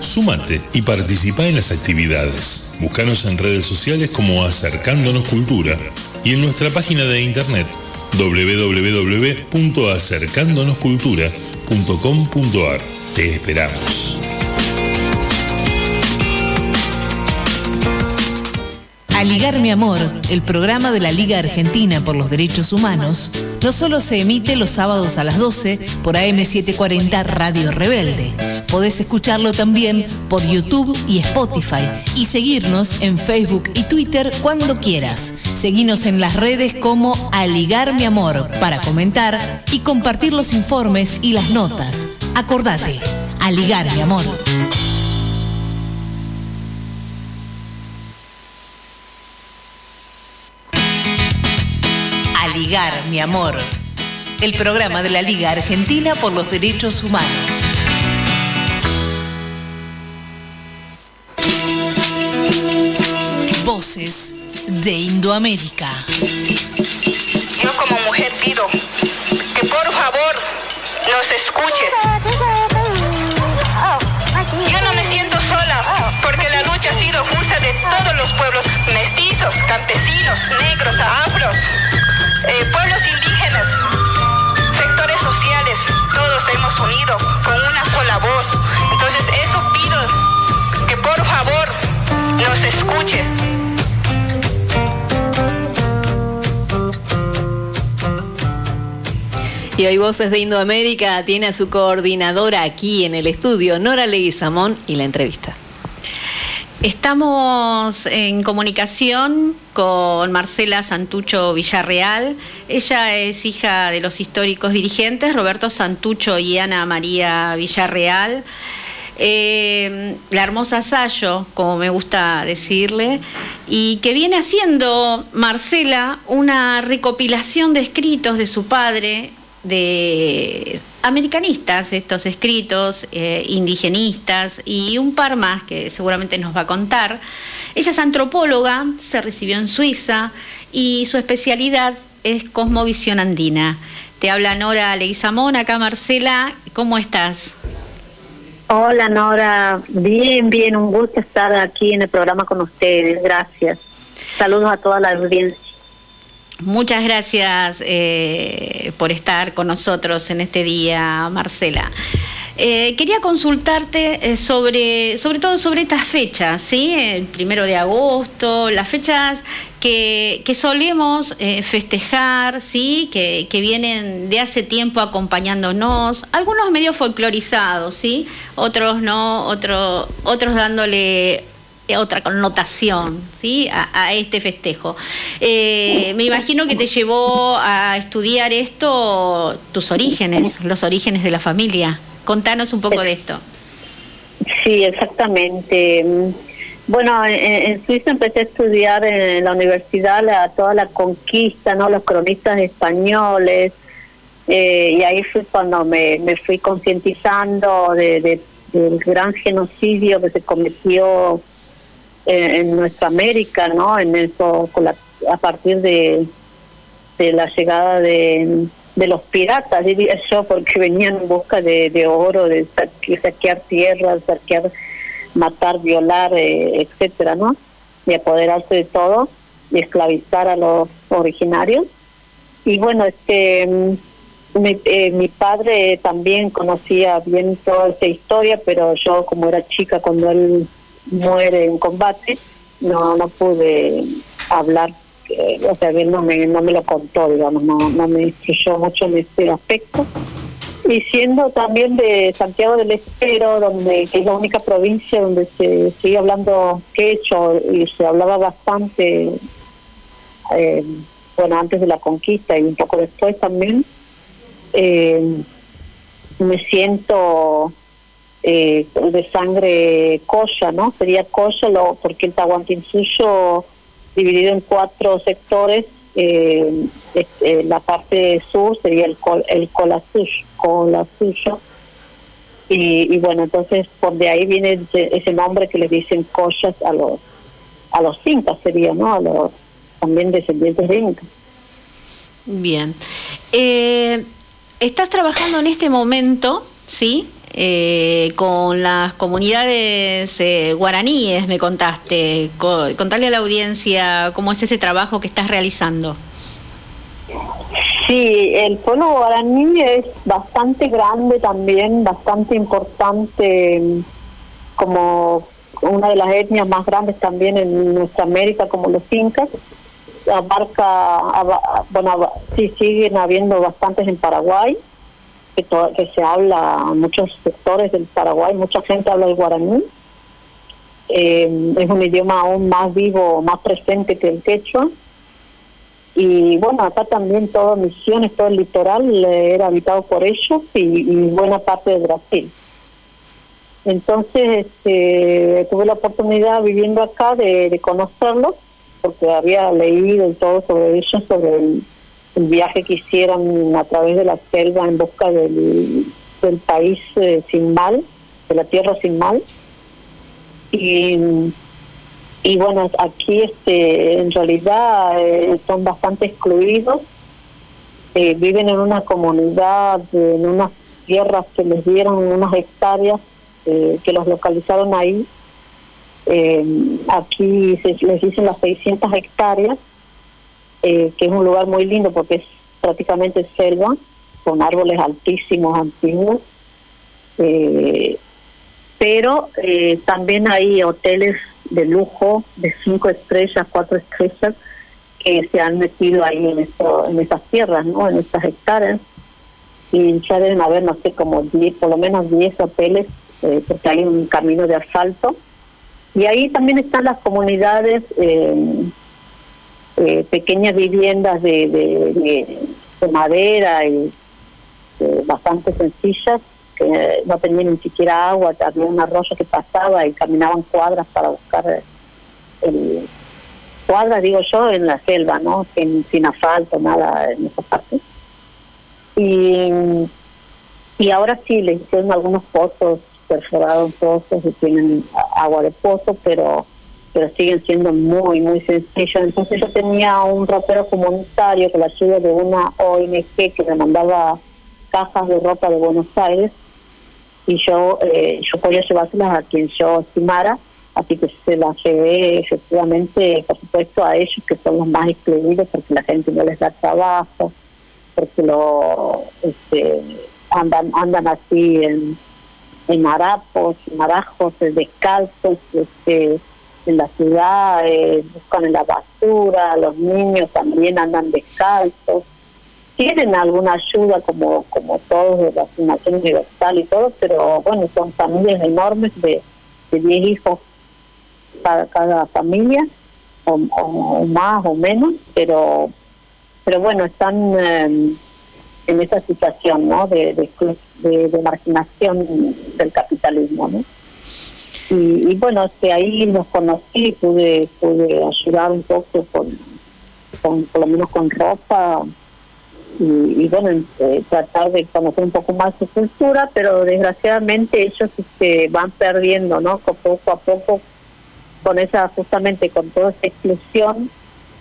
Súmate y participa en las actividades. Búscanos en redes sociales como Acercándonos Cultura y en nuestra página de internet www.acercándonoscultura.com.ar. Te esperamos. A Ligar Mi Amor, el programa de la Liga Argentina por los Derechos Humanos, no solo se emite los sábados a las 12 por AM740 Radio Rebelde. Podés escucharlo también por YouTube y Spotify y seguirnos en Facebook y Twitter cuando quieras. Seguinos en las redes como A Ligar Mi Amor para comentar y compartir los informes y las notas. Acordate, A Ligar Mi Amor. A Ligar, mi amor. El programa de la Liga Argentina por los Derechos Humanos. De Indoamérica. Yo como mujer pido que por favor nos escuches. Yo no me siento sola porque la lucha ha sido justa de todos los pueblos mestizos campesinos, negros, afros, eh, pueblos indígenas, sectores sociales, todos hemos unido con una sola voz. Entonces eso pido que por favor nos escuches. Y hoy Voces de Indoamérica tiene a su coordinadora aquí en el estudio, Nora Leguizamón, y la entrevista. Estamos en comunicación con Marcela Santucho Villarreal. Ella es hija de los históricos dirigentes Roberto Santucho y Ana María Villarreal. Eh, la hermosa Sayo, como me gusta decirle, y que viene haciendo Marcela una recopilación de escritos de su padre, de americanistas, estos escritos, eh, indigenistas y un par más que seguramente nos va a contar. Ella es antropóloga, se recibió en Suiza y su especialidad es cosmovisión andina. Te habla Nora Leguizamón, acá Marcela, ¿cómo estás? Hola Nora, bien, bien, un gusto estar aquí en el programa con ustedes, gracias. Saludos a toda la audiencia. Muchas gracias eh, por estar con nosotros en este día, Marcela. Eh, quería consultarte eh, sobre, sobre todo sobre estas fechas, ¿sí? El primero de agosto, las fechas que, solemos eh, festejar, ¿sí? Que, que vienen de hace tiempo acompañándonos, algunos medio folclorizados, ¿sí? Otros no, otro, otros dándole otra connotación ¿sí? a, este festejo. Eh, me imagino que te llevó a estudiar esto, tus orígenes, los orígenes de la familia. Contanos un poco de esto. Sí, exactamente. Bueno, en, Suiza empecé a estudiar en la universidad la, toda la conquista, no los cronistas españoles, eh, y ahí fue cuando me, fui concientizando de- del gran genocidio que se cometió en, en nuestra América, ¿no? En eso, con la- a partir de, de la llegada de, de los piratas, diría yo, porque venían en busca de, de oro, de saque- saquear tierras, saquear, matar, violar, eh, etcétera, ¿no? Y apoderarse de todo y esclavizar a los originarios. Y bueno, este mm, mi, eh, mi padre también conocía bien toda esa historia, pero yo como era chica cuando él muere en combate, no no pude hablar, eh, o sea, él no me, no me lo contó, digamos, no, no me instruyó mucho en este aspecto. Y siendo también de Santiago del Estero, donde que es la única provincia donde se sigue hablando quechua y se hablaba bastante, eh, bueno, antes de la conquista y un poco después también, eh, me siento eh, de sangre colla, ¿no? Sería colla lo, porque el Tahuantinsuyo dividido en cuatro sectores, eh, este, la parte sur sería el, col, el colasuyo, colasuyo. Y, y bueno, entonces por de ahí viene ese, nombre que le dicen collas a los a los incas sería, ¿no? A los también descendientes de incas. Bien. Eh, estás trabajando en este momento, ¿sí? Eh, con las comunidades eh, guaraníes, me contaste. Co- contarle a la audiencia cómo es ese trabajo que estás realizando. Sí, el pueblo guaraní es bastante grande también, bastante importante mm, como una de las etnias más grandes también en nuestra América, como los incas. Abarca, aba- bueno, sí siguen habiendo bastantes en Paraguay, que, to- que se habla muchos sectores del Paraguay, mucha gente habla el guaraní. Eh, es un idioma aún más vivo, más presente que el quechua. Y bueno, acá también todo Misiones, todo el litoral eh, era habitado por ellos y, y buena parte de Brasil. Entonces este, tuve la oportunidad viviendo acá de, de conocerlos, porque había leído y todo sobre ellos, sobre el, el viaje que hicieron a través de la selva en busca del, del país eh, sin mal, de la tierra sin mal. Y y bueno aquí este en realidad eh, son bastante excluidos. Eh, viven en una comunidad en unas tierras que les dieron unas hectáreas que los localizaron ahí. Aquí se, les dicen las 600 hectáreas, eh, que es un lugar muy lindo porque es prácticamente selva, con árboles altísimos, antiguos. Eh, pero eh, también hay hoteles de lujo de cinco estrellas, cuatro estrellas, que se han metido ahí en, esto, en esas tierras, ¿no? en estas hectáreas. Y ya deben haber, no sé, como 10, por lo menos 10 hoteles, eh, porque hay un camino de asfalto. Y ahí también están las comunidades, eh, pequeñas viviendas de, de, de- de madera y eh, bastante sencillas, que no tenían ni siquiera agua, había un arroyo que pasaba y caminaban cuadras para buscar eh, el, cuadras, digo yo, en la selva, ¿no? Sin, sin asfalto, nada en esa parte. Y, y ahora sí, le hicieron algunos pozos, perforados pozos y tienen agua de pozo, pero pero siguen siendo muy, muy sencillos. Entonces yo tenía un ropero comunitario con la ayuda de una ONG que me mandaba cajas de ropa de Buenos Aires y yo eh, yo podía llevárselas a quien yo estimara, así que se las llevé efectivamente, por supuesto, a ellos que son los más excluidos porque la gente no les da trabajo, porque lo este, andan andan así en, en harapos, en arajos, descalzos, este, en la ciudad, eh, buscan en la basura, los niños también andan descalzos tienen alguna ayuda como como todos de la Fundación Universal y todo, pero bueno, son familias enormes de, de 10 hijos cada, cada familia, o, más o menos, pero pero bueno, están eh, en esa situación ¿no? de, de- de marginación del capitalismo. ¿no? Y, y bueno, este, ahí los conocí, pude, pude ayudar un poco con, con, por lo menos con ropa, y, y bueno, eh, tratar de conocer un poco más su cultura, pero desgraciadamente ellos este, van perdiendo, ¿no? Co- Poco a poco, con esa, justamente con toda esa exclusión,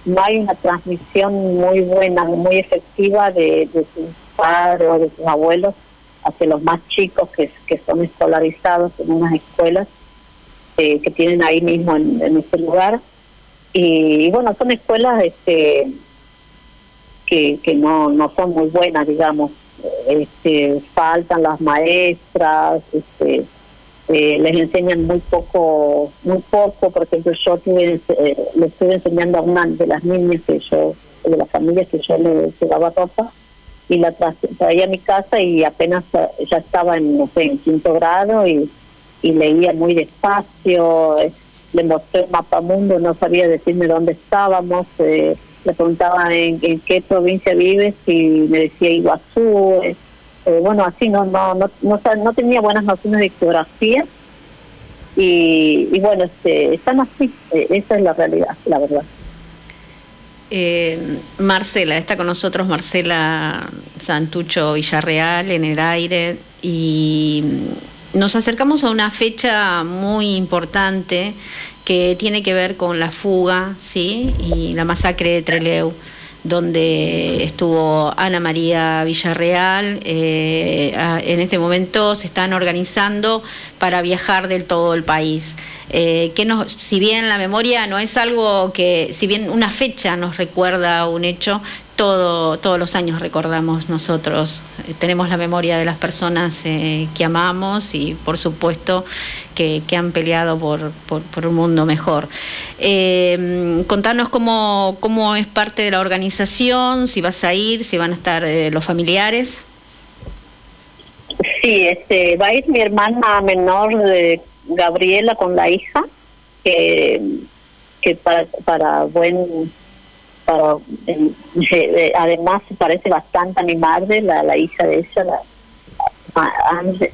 no hay una transmisión muy buena, muy efectiva de, de sus padres o de sus abuelos hacia los más chicos que, que son escolarizados en unas escuelas eh, que tienen ahí mismo en, ese lugar. Y, bueno, son escuelas este que, que no, no son muy buenas, digamos. Este, faltan las maestras, este, eh, les enseñan muy poco, muy poco. Por ejemplo, yo tuve, eh, le estuve enseñando a una de las niñas que yo, de las familias que yo le llevaba ropa y la tra- traía a mi casa y apenas eh, ya estaba en, no sé, en quinto grado y, y leía muy despacio. eh, le mostré el mapa mundo, no sabía decirme dónde estábamos. eh, le preguntaba en, qué provincia vives y me decía Iguazú. eh, bueno, así no, no, no, no, no tenía buenas nociones de geografía. Y, y bueno, este, están así, esa es la realidad, la verdad. Marcela, está con nosotros Marcela Santucho Villarreal en el aire y nos acercamos a una fecha muy importante que tiene que ver con la fuga, ¿sí? Y la masacre de Trelew, donde estuvo Ana María Villarreal. eh, en este momento se están organizando para viajar del todo el país. Eh, que nos, si bien la memoria no es algo que, si bien una fecha nos recuerda un hecho, todo, todos los años recordamos nosotros, eh, tenemos la memoria de las personas eh, que amamos y por supuesto que, que han peleado por, por, un mundo mejor. Eh, contanos cómo, cómo es parte de la organización, si vas a ir, si van a estar eh, los familiares. Sí, este, va a ir mi hermana menor de Gabriela con la hija, que, que para, para buen, para, eh, [laughs] eh, además se parece bastante a mi madre, la, la hija de ella, la,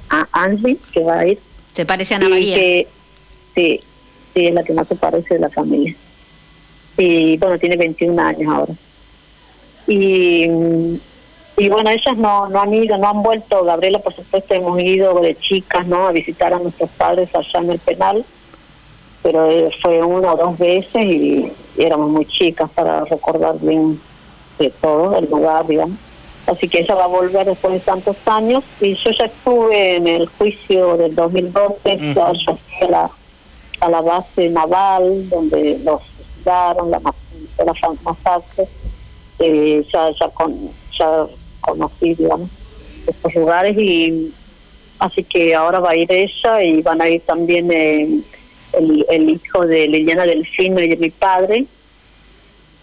a- Angie, que va a ir. ¿Se parece a Ana Y María? que- sí, sí, es la que más se parece de la familia. Y bueno, tiene 21 años ahora. Y, y bueno, ellas no, no han ido, no han vuelto. Gabriela, por supuesto, hemos ido de chicas, ¿no? A visitar a nuestros padres allá en el penal, pero eh, fue una o dos veces y, y éramos muy chicas para recordar bien de todo, el lugar, digamos. Así que ella va a volver después de tantos años y yo ya estuve en el juicio del 2012, ya yo fui a la, a la base naval donde los fusilaron, la, la masacre, eh, ya, ya, con, ya conocí, digamos, estos lugares y así que ahora va a ir ella y van a ir también eh, el, el hijo de Liliana Delfino y de mi padre,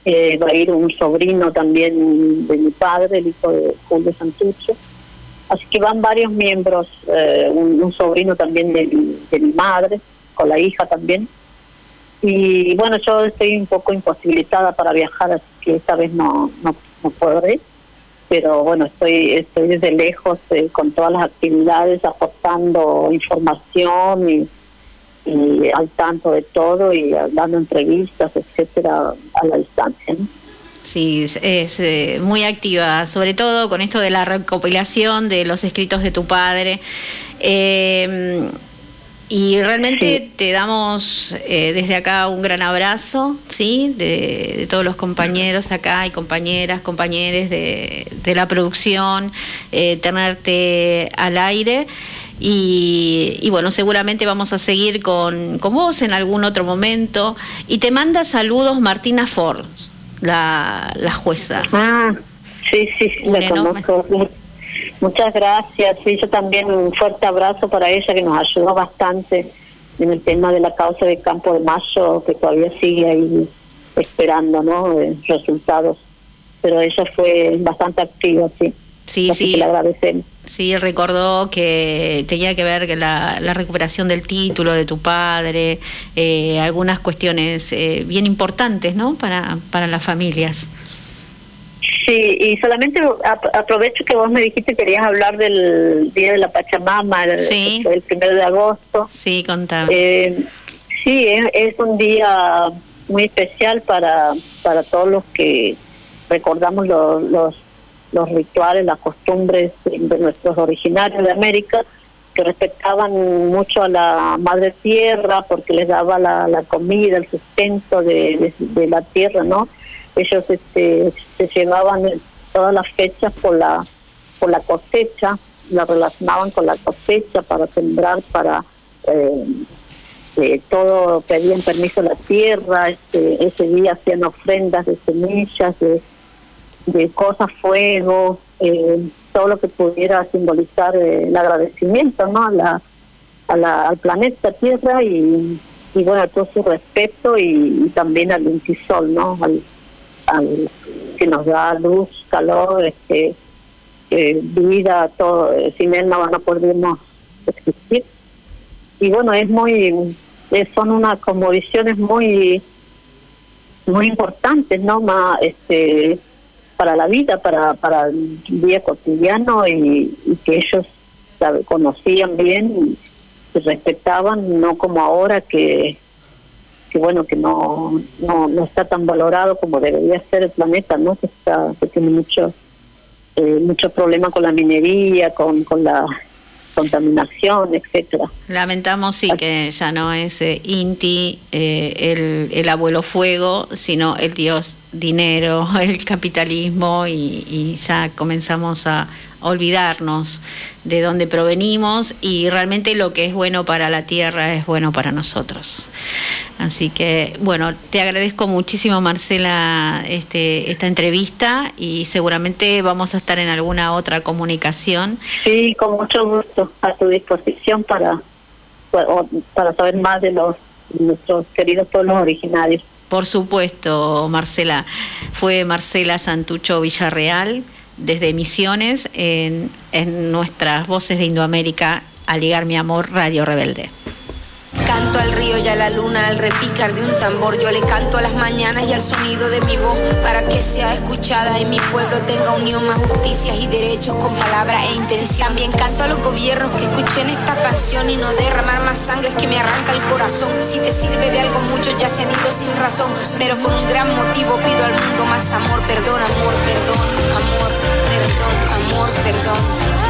eh, va a ir un sobrino también de mi padre, el hijo de Julio Santucho. Así que van varios miembros, eh, un, sobrino también de mi, de mi madre, con la hija también. Y bueno, yo estoy un poco imposibilitada para viajar, así que esta vez no, no, no podré. Pero bueno, estoy, estoy desde lejos eh, con todas las actividades, aportando información y, y al tanto de todo y dando entrevistas, etcétera, a la distancia. ¿no? Sí, es, es, eh, muy activa, sobre todo con esto de la recopilación de los escritos de tu padre. Eh, y realmente te damos eh, desde acá un gran abrazo, ¿sí? De, de todos los compañeros acá y compañeras, compañeros de, de la producción, eh, tenerte al aire. Y, y bueno, seguramente vamos a seguir con, con vos en algún otro momento. Y te manda saludos Martina Ford, la, la jueza. Ah, sí, sí, la enorme- conozco. Mu- Muchas gracias. Sí, yo también un fuerte abrazo para ella que nos ayudó bastante en el tema de la causa de Campo de Mayo, que todavía sigue ahí esperando, ¿no? Eh, resultados. Pero ella fue bastante activa, sí. Sí, Así sí. que le agradecemos. Sí, recordó que tenía que ver que la, la recuperación del título de tu padre, eh, algunas cuestiones eh, bien importantes, ¿no? Para, para las familias. Sí, y solamente ap- aprovecho que vos me dijiste que querías hablar del Día de la Pachamama, el, Sí. primero de agosto. Sí, contame. Eh, sí, es, es un día muy especial para, para todos los que recordamos lo- los, los rituales, las costumbres de, nuestros originarios de América, que respetaban mucho a la madre tierra porque les daba la, la comida, el sustento de, de, de la tierra, ¿no? Ellos este, se llevaban todas las fechas por la, por la cosecha, la relacionaban con la cosecha para sembrar, para... Eh, eh, todo pedían permiso a la tierra, este, ese día hacían ofrendas de semillas, de, de cosas, fuego, eh, todo lo que pudiera simbolizar eh, el agradecimiento ¿no? a la, a al planeta Tierra y, y bueno, todo su respeto y, también al Intisol, ¿no? Al, que nos da luz, calor, este, eh, vida, todo, eh, sin él no, no podríamos existir y bueno es muy son unas como visiones muy muy importantes no más este para la vida para para el día cotidiano y, que ellos sabe, conocían bien y, y respetaban no como ahora que que bueno que no, no no está tan valorado como debería ser el planeta no que está que tiene mucho eh, mucho problema con la minería con con la contaminación etcétera. Lamentamos, sí, que ya no es eh, Inti, eh, el, el abuelo fuego, sino el dios dinero, [laughs] el capitalismo, y ya comenzamos a olvidarnos de dónde provenimos y realmente lo que es bueno para la tierra es bueno para nosotros. Así que, bueno, te agradezco muchísimo, Marcela, este, esta entrevista y seguramente vamos a estar en alguna otra comunicación. Sí, con mucho gusto, a tu disposición para, para, saber más de los de nuestros queridos pueblos originarios. Por supuesto, Marcela. Fue Marcela Santucho Villarreal desde Misiones en, en nuestras voces de Indoamérica a ligar mi amor Radio Rebelde. Canto al río y a la luna al repicar de un tambor. Yo le canto a las mañanas y al sonido de mi voz para que sea escuchada y mi pueblo tenga unión, más justicias y derechos con palabra e intención. También canto a los gobiernos que escuchen esta canción y no derramar más sangre es que me arranca el corazón. Si te sirve de algo, muchos ya se han ido sin razón, pero por un gran motivo pido al mundo más amor, perdón, amor, perdón, amor, perdón, amor, perdón.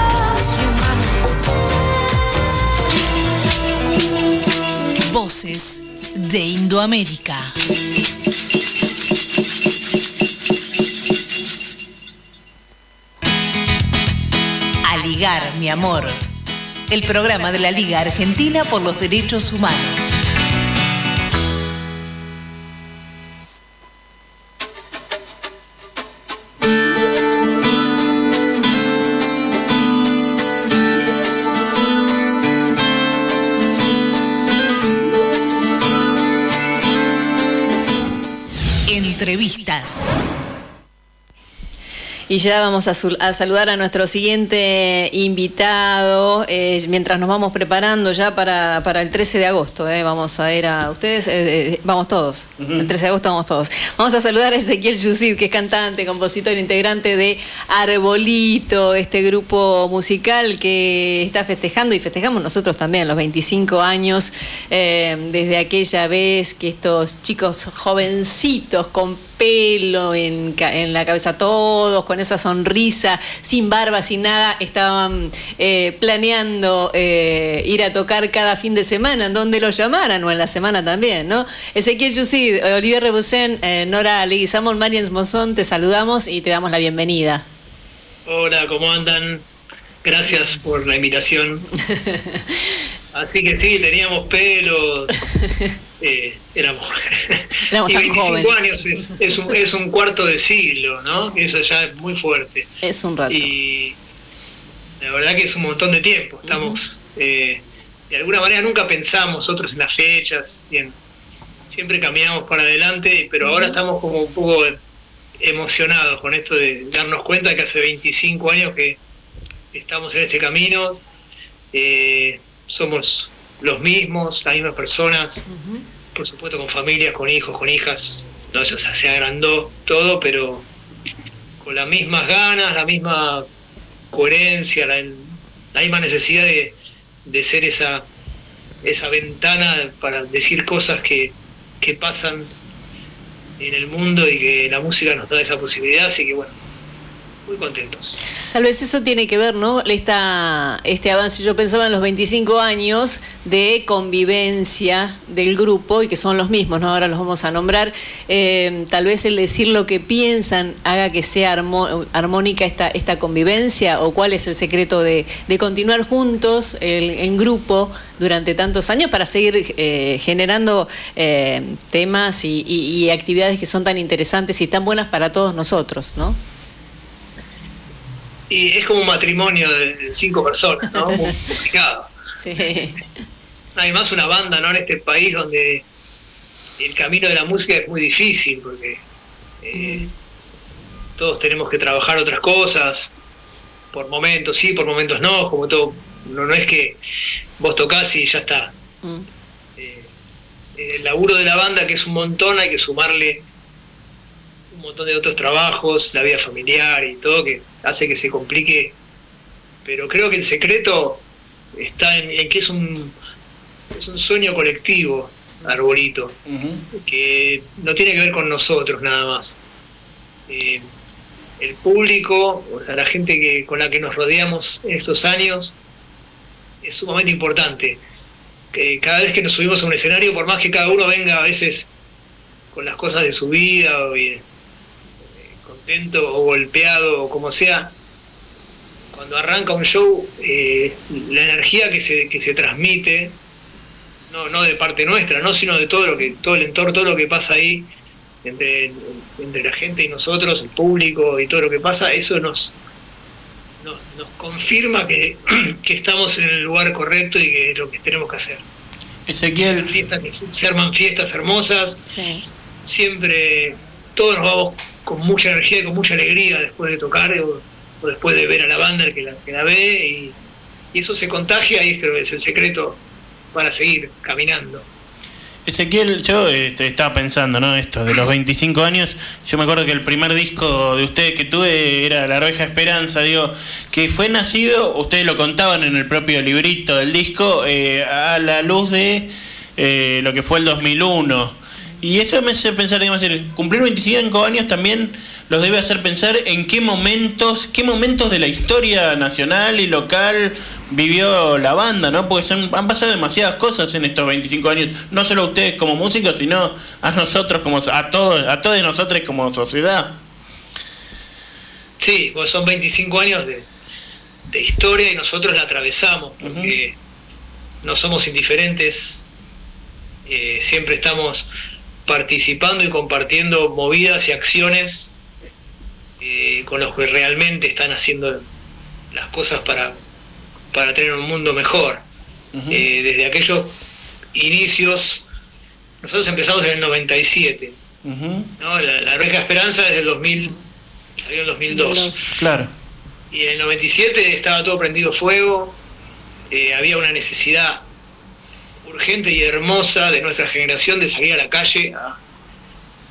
De Indoamérica. A ligar, mi amor. El programa de la Liga Argentina por los Derechos Humanos. Y ya vamos a, su- a saludar a nuestro siguiente invitado, eh, mientras nos vamos preparando ya para, para el 13 de agosto. eh, vamos a ir a ustedes, eh, vamos todos. El 13 de agosto vamos todos. Vamos a saludar a Ezequiel Yusid, que es cantante, compositor, integrante de Arbolito, este grupo musical que está festejando y festejamos nosotros también los 25 años desde aquella vez que estos chicos jovencitos con pelo en, la cabeza todos, con esa sonrisa, sin barba, sin nada, estaban eh, planeando eh, ir a tocar cada fin de semana, en donde los llamaran, o en la semana también, ¿no? Ezequiel Yusid, Olivier Rebusén, eh, Nora Leguizamón, Marians Mozón, te saludamos y te damos la bienvenida. Hola, ¿cómo andan? Gracias por la invitación. [laughs] Así que sí, teníamos pelo, [laughs] eh, éramos, [laughs] Éramos y tan 25 jóvenes. años es, es un, es un cuarto de siglo, ¿no? Eso ya es muy fuerte. Es un rato. Y la verdad que es un montón de tiempo. Estamos, eh, de alguna manera nunca pensamos nosotros en las fechas, y en- siempre caminamos para adelante, pero ahora estamos como un poco emocionados con esto de darnos cuenta que hace 25 años que estamos en este camino, eh, somos los mismos, las mismas personas, por supuesto con familias, con hijos, con hijas, no, eso se agrandó todo, pero con las mismas ganas, la misma coherencia, la, la misma necesidad de, de ser esa, esa ventana para decir cosas que, que pasan en el mundo y que la música nos da esa posibilidad, así que bueno, muy contentos. Tal vez eso tiene que ver, ¿no? Esta, este avance, yo pensaba en los 25 años de convivencia del grupo y que son los mismos, ¿no? Ahora los vamos a nombrar. Eh, tal vez el decir lo que piensan haga que sea armónica esta, esta convivencia o cuál es el secreto de, de continuar juntos en grupo durante tantos años para seguir eh, generando eh, temas y- y actividades que son tan interesantes y tan buenas para todos nosotros, ¿no? Y es como un matrimonio de cinco personas, ¿no? Muy [laughs] complicado. Sí. Además una banda, ¿no? En este país donde el camino de la música es muy difícil porque eh, todos tenemos que trabajar otras cosas, por momentos sí, por momentos no, como todo, no, no es que vos tocás y ya está. Eh, el laburo de la banda, que es un montón, hay que sumarle un montón de otros trabajos, la vida familiar y todo, que hace que se complique. Pero creo que el secreto está en, en que es un, es un sueño colectivo, Arbolito, que no tiene que ver con nosotros nada más. Eh, el público, o sea, la gente que, con la que nos rodeamos en estos años, es sumamente importante. Que cada vez que nos subimos a un escenario, por más que cada uno venga a veces con las cosas de su vida, o bien, eh, contento o golpeado o como sea, cuando arranca un show, eh, la energía que se, que se transmite, no, no de parte nuestra, no sino de todo lo que, todo el entorno, todo lo que pasa ahí, entre, entre la gente y nosotros, el público y todo lo que pasa, eso nos, nos, nos confirma que, [clears throat] que estamos en el lugar correcto y que es lo que tenemos que hacer. Ezequiel. Fiestas, que se se arman fiestas hermosas. Siempre todos nos vamos con mucha energía y con mucha alegría después de tocar o, después de ver a la banda que la, que la ve y, y eso se contagia y creo que es el secreto para seguir caminando. Ezequiel, yo este, estaba pensando, ¿no? Esto, de los 25 años, yo me acuerdo que el primer disco de ustedes que tuve era La Oveja Esperanza, digo, que fue nacido, ustedes lo contaban en el propio librito del disco, eh, a la luz de eh, lo que fue el 2001. Y eso me hace pensar, digamos, cumplir 25 años también los debe hacer pensar en qué momentos, qué momentos de la historia nacional y local vivió la banda, ¿no? Porque son- han pasado demasiadas cosas en estos 25 años, no solo a ustedes como músicos, sino a nosotros como a todos, a todos nosotros como sociedad. Sí, pues son 25 años de, de historia y nosotros la atravesamos porque no somos indiferentes, eh, siempre estamos participando y compartiendo movidas y acciones eh, con los que realmente están haciendo las cosas para, para tener un mundo mejor. Eh, desde aquellos inicios, nosotros empezamos en el 97 ¿no? La, la Reja Esperanza desde el 2000, salió en el 2002. Claro. Y en el 97 estaba todo prendido fuego, eh, había una necesidad urgente y hermosa de nuestra generación de salir a la calle a,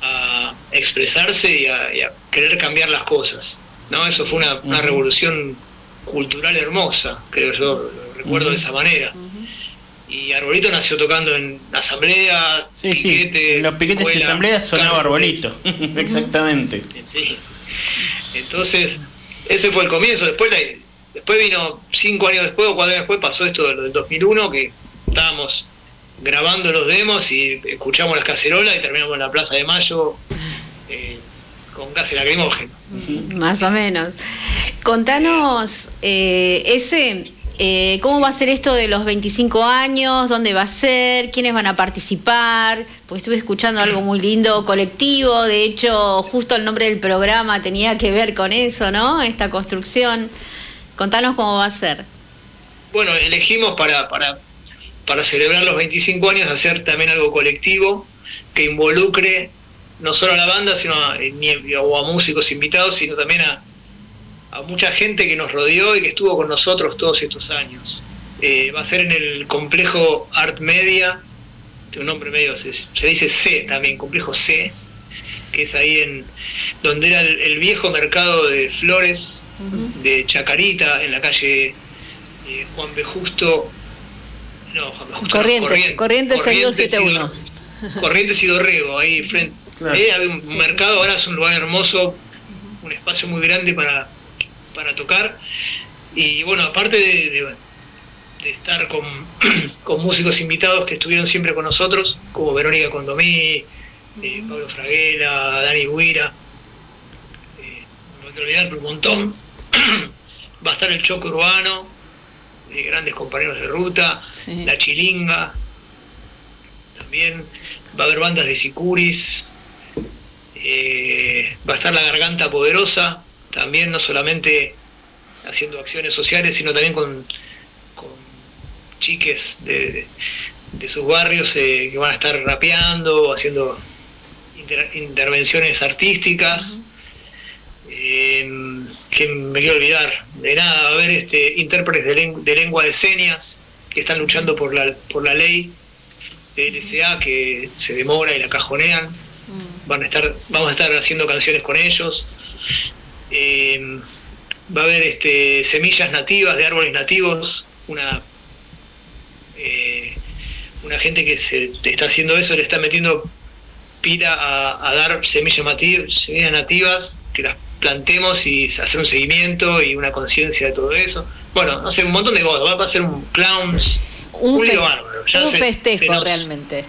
a expresarse y a, y a querer cambiar las cosas. ¿no? Eso fue una, revolución cultural hermosa, creo yo, lo recuerdo de esa manera. Y Arbolito nació tocando en asamblea, Sí, sí. piquetes, En los piquetes y escuela, asambleas sonaba arbolito. [laughs] [laughs] Exactamente. Sí. Entonces, ese fue el comienzo. Después, la- después vino cinco años después o cuatro años después, pasó esto del 2001, que estábamos grabando los demos y escuchamos las cacerolas y terminamos en la Plaza de Mayo eh, con gas lacrimógeno. Más o menos. Contanos, eh, ese, eh, ¿cómo va a ser esto de los 25 años? ¿Dónde va a ser? ¿Quiénes van a participar? Porque estuve escuchando algo muy lindo, colectivo. De hecho, justo el nombre del programa tenía que ver con eso, ¿no? Esta construcción. Contanos cómo va a ser. Bueno, elegimos para, para, para celebrar los 25 años hacer también algo colectivo que involucre no solo a la banda sino a, eh, ni- o a músicos invitados, sino también a, a mucha gente que nos rodeó y que estuvo con nosotros todos estos años. Eh, va a ser en el complejo Art Media, de un nombre medio, se, se dice C también, complejo C, que es ahí en donde era el, el viejo mercado de flores de Chacarita, en la calle eh, Juan B. Justo. [laughs] No, Corrientes, Corrientes y 6271. Dor- Corrientes y Dorrego, ahí frente. Eh, había un mercado, ahora es un lugar hermoso, un espacio muy grande para, para tocar. Y bueno, aparte de, de- de estar con, [clears throat] con músicos invitados que estuvieron siempre con nosotros, como Verónica Condomí, eh, Pablo Fraguela, Dani Guira, eh, no hay que olvidar pero un montón. [clears throat] Va a estar el Choco Urbano, eh, grandes compañeros de ruta, La Chilinga, también va a haber bandas de Sicuris, eh, va a estar La Garganta Poderosa, también no solamente haciendo acciones sociales, sino también con, con chiques de, sus barrios eh, que van a estar rapeando, haciendo inter- intervenciones artísticas. Eh, que me quiero olvidar de nada, va a haber este, intérpretes de, len- de lengua de señas que están luchando por la, por la ley de LSA que se demora y la cajonean. Van a estar, vamos a estar haciendo canciones con ellos. Eh, va a haber este, semillas nativas de árboles nativos, una eh, una gente que se está haciendo eso, le está metiendo pila a, a dar semillas, semillas nativas, que las plantemos y hacer un seguimiento y una conciencia de todo eso. Bueno, no sé, un montón de cosas. Va a ser un clowns, Un, un fe- bárbaro. Ya un se- festejo se nos- realmente.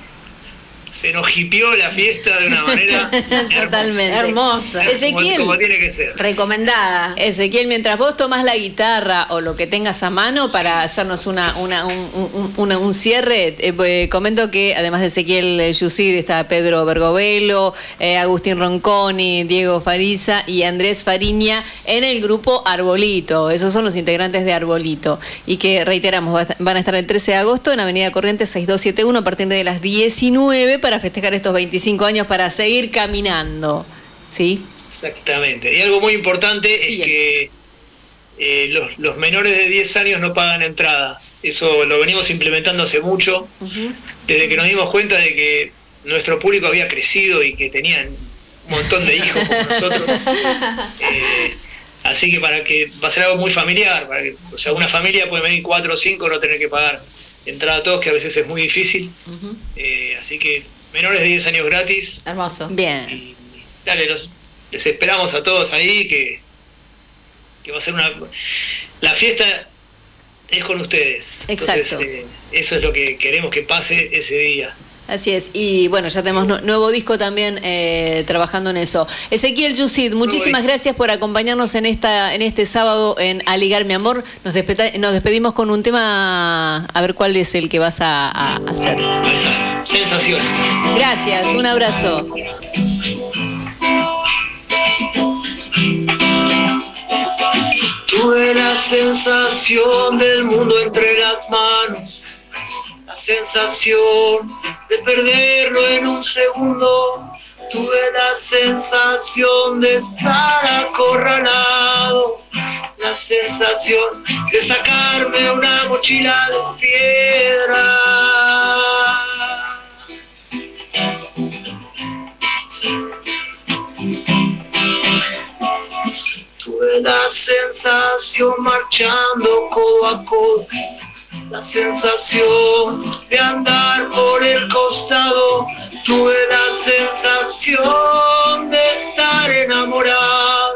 Se nos hipió la fiesta de una manera [laughs] Totalmente. Hermosa. Ezequiel. como, como tiene que ser. Recomendada. Ezequiel, mientras vos tomás la guitarra o lo que tengas a mano para hacernos una, una- un, un- un cierre, eh, eh, comento que además de Ezequiel eh, Yusid está Pedro Bergovelo, eh, Agustín Ronconi, Diego Fariza y Andrés Fariña en el grupo Arbolito. Esos son los integrantes de Arbolito. Y que reiteramos, van a estar el 13 de agosto en Avenida Corrientes 6271 a partir de las 19 para festejar estos 25 años para seguir caminando. ¿Sí? Exactamente. Y algo muy importante es que eh, los, los menores de 10 años no pagan entrada. Eso lo venimos implementando hace mucho, desde que nos dimos cuenta de que nuestro público había crecido y que tenían un montón de hijos como nosotros. [laughs] Eh, así que para que va a ser algo muy familiar, para que, o sea, una familia puede venir cuatro o cinco, no tener que pagar entrada a todos, que a veces es muy difícil. Eh, así que menores de 10 años gratis. Hermoso. Bien. Dale, los, les esperamos a todos ahí, que, que va a ser una... La fiesta es con ustedes. Exacto. Entonces, eh, eso es lo que queremos que pase ese día. Así es, y bueno, ya tenemos nu- nuevo disco también eh, trabajando en eso. Ezequiel Yusid, muchísimas gracias por acompañarnos en esta en este sábado en Aligar mi amor. Nos, nos despedimos con un tema, a ver cuál es el que vas a, a hacer. Sensaciones. Gracias, un abrazo. Tuve la sensación del mundo entre las manos, la sensación de perderlo en un segundo. Tuve la sensación de estar acorralado, la sensación de sacarme una mochila de piedra. Tuve la sensación marchando codo a codo, la sensación de andar por el costado. Tuve la sensación de estar enamorado,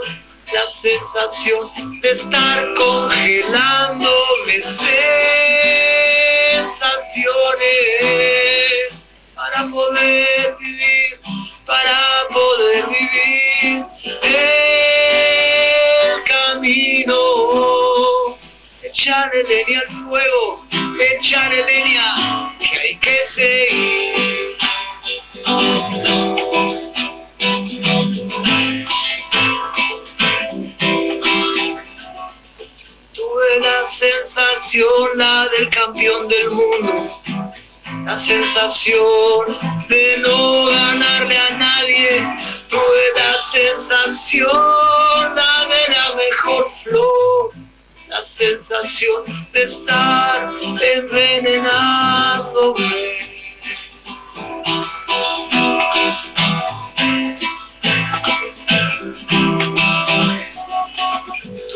la sensación de estar congelándome sensaciones para poder vivir, para poder vivir el camino. Echarle leña al fuego, echarle leña, que hay que seguir. Tuve la sensación, la del campeón del mundo, la sensación de no ganarle a nadie. Tuve la sensación, la de la mejor flor, la sensación de estar envenenándome.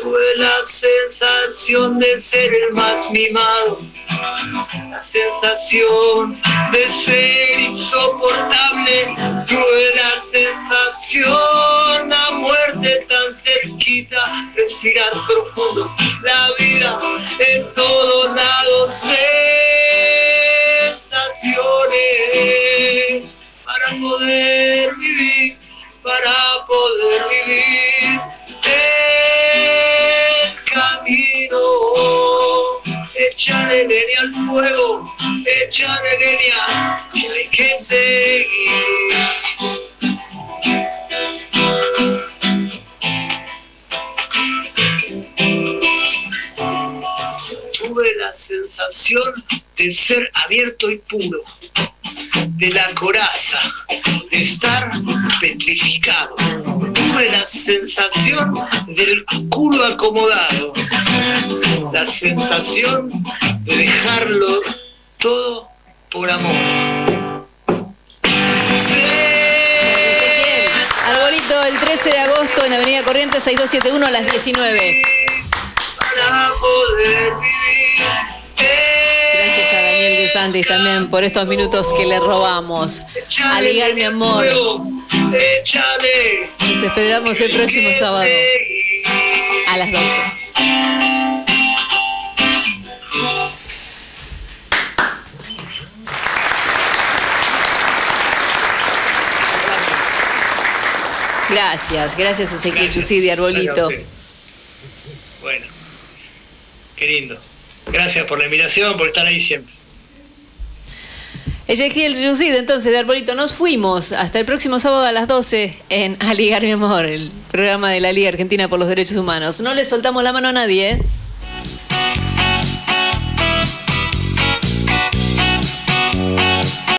Tuve la sensación de ser el más mimado, la sensación de ser insoportable. Tuve la sensación, la muerte tan cerquita, respirar profundo, la vida en todos lados, sensaciones para poder vivir, para poder vivir el camino. Echarle leña al fuego, echarle leña, que hay que seguir. Tuve la sensación de ser abierto y puro, de la coraza, de estar petrificado. Tuve la sensación del culo acomodado, la sensación de dejarlo todo por amor. Arbolito, el 13 de agosto en Avenida Corrientes 6271 a las 19. Para poder vivir Gracias de Santis también por estos minutos que le robamos. A ligar mi amor. Nos esperamos el próximo sábado a las 12. Gracias, gracias a Ezequiel Chusidi, Arbolito. Gracias a usted. Bueno, qué lindo. Gracias por la invitación, por estar ahí siempre. Ezequiel Chusidi, entonces, de Arbolito, nos fuimos hasta el próximo sábado a las 12 en A Ligar Mi Amor, el programa de la Liga Argentina por los Derechos Humanos. No le soltamos la mano a nadie, ¿eh?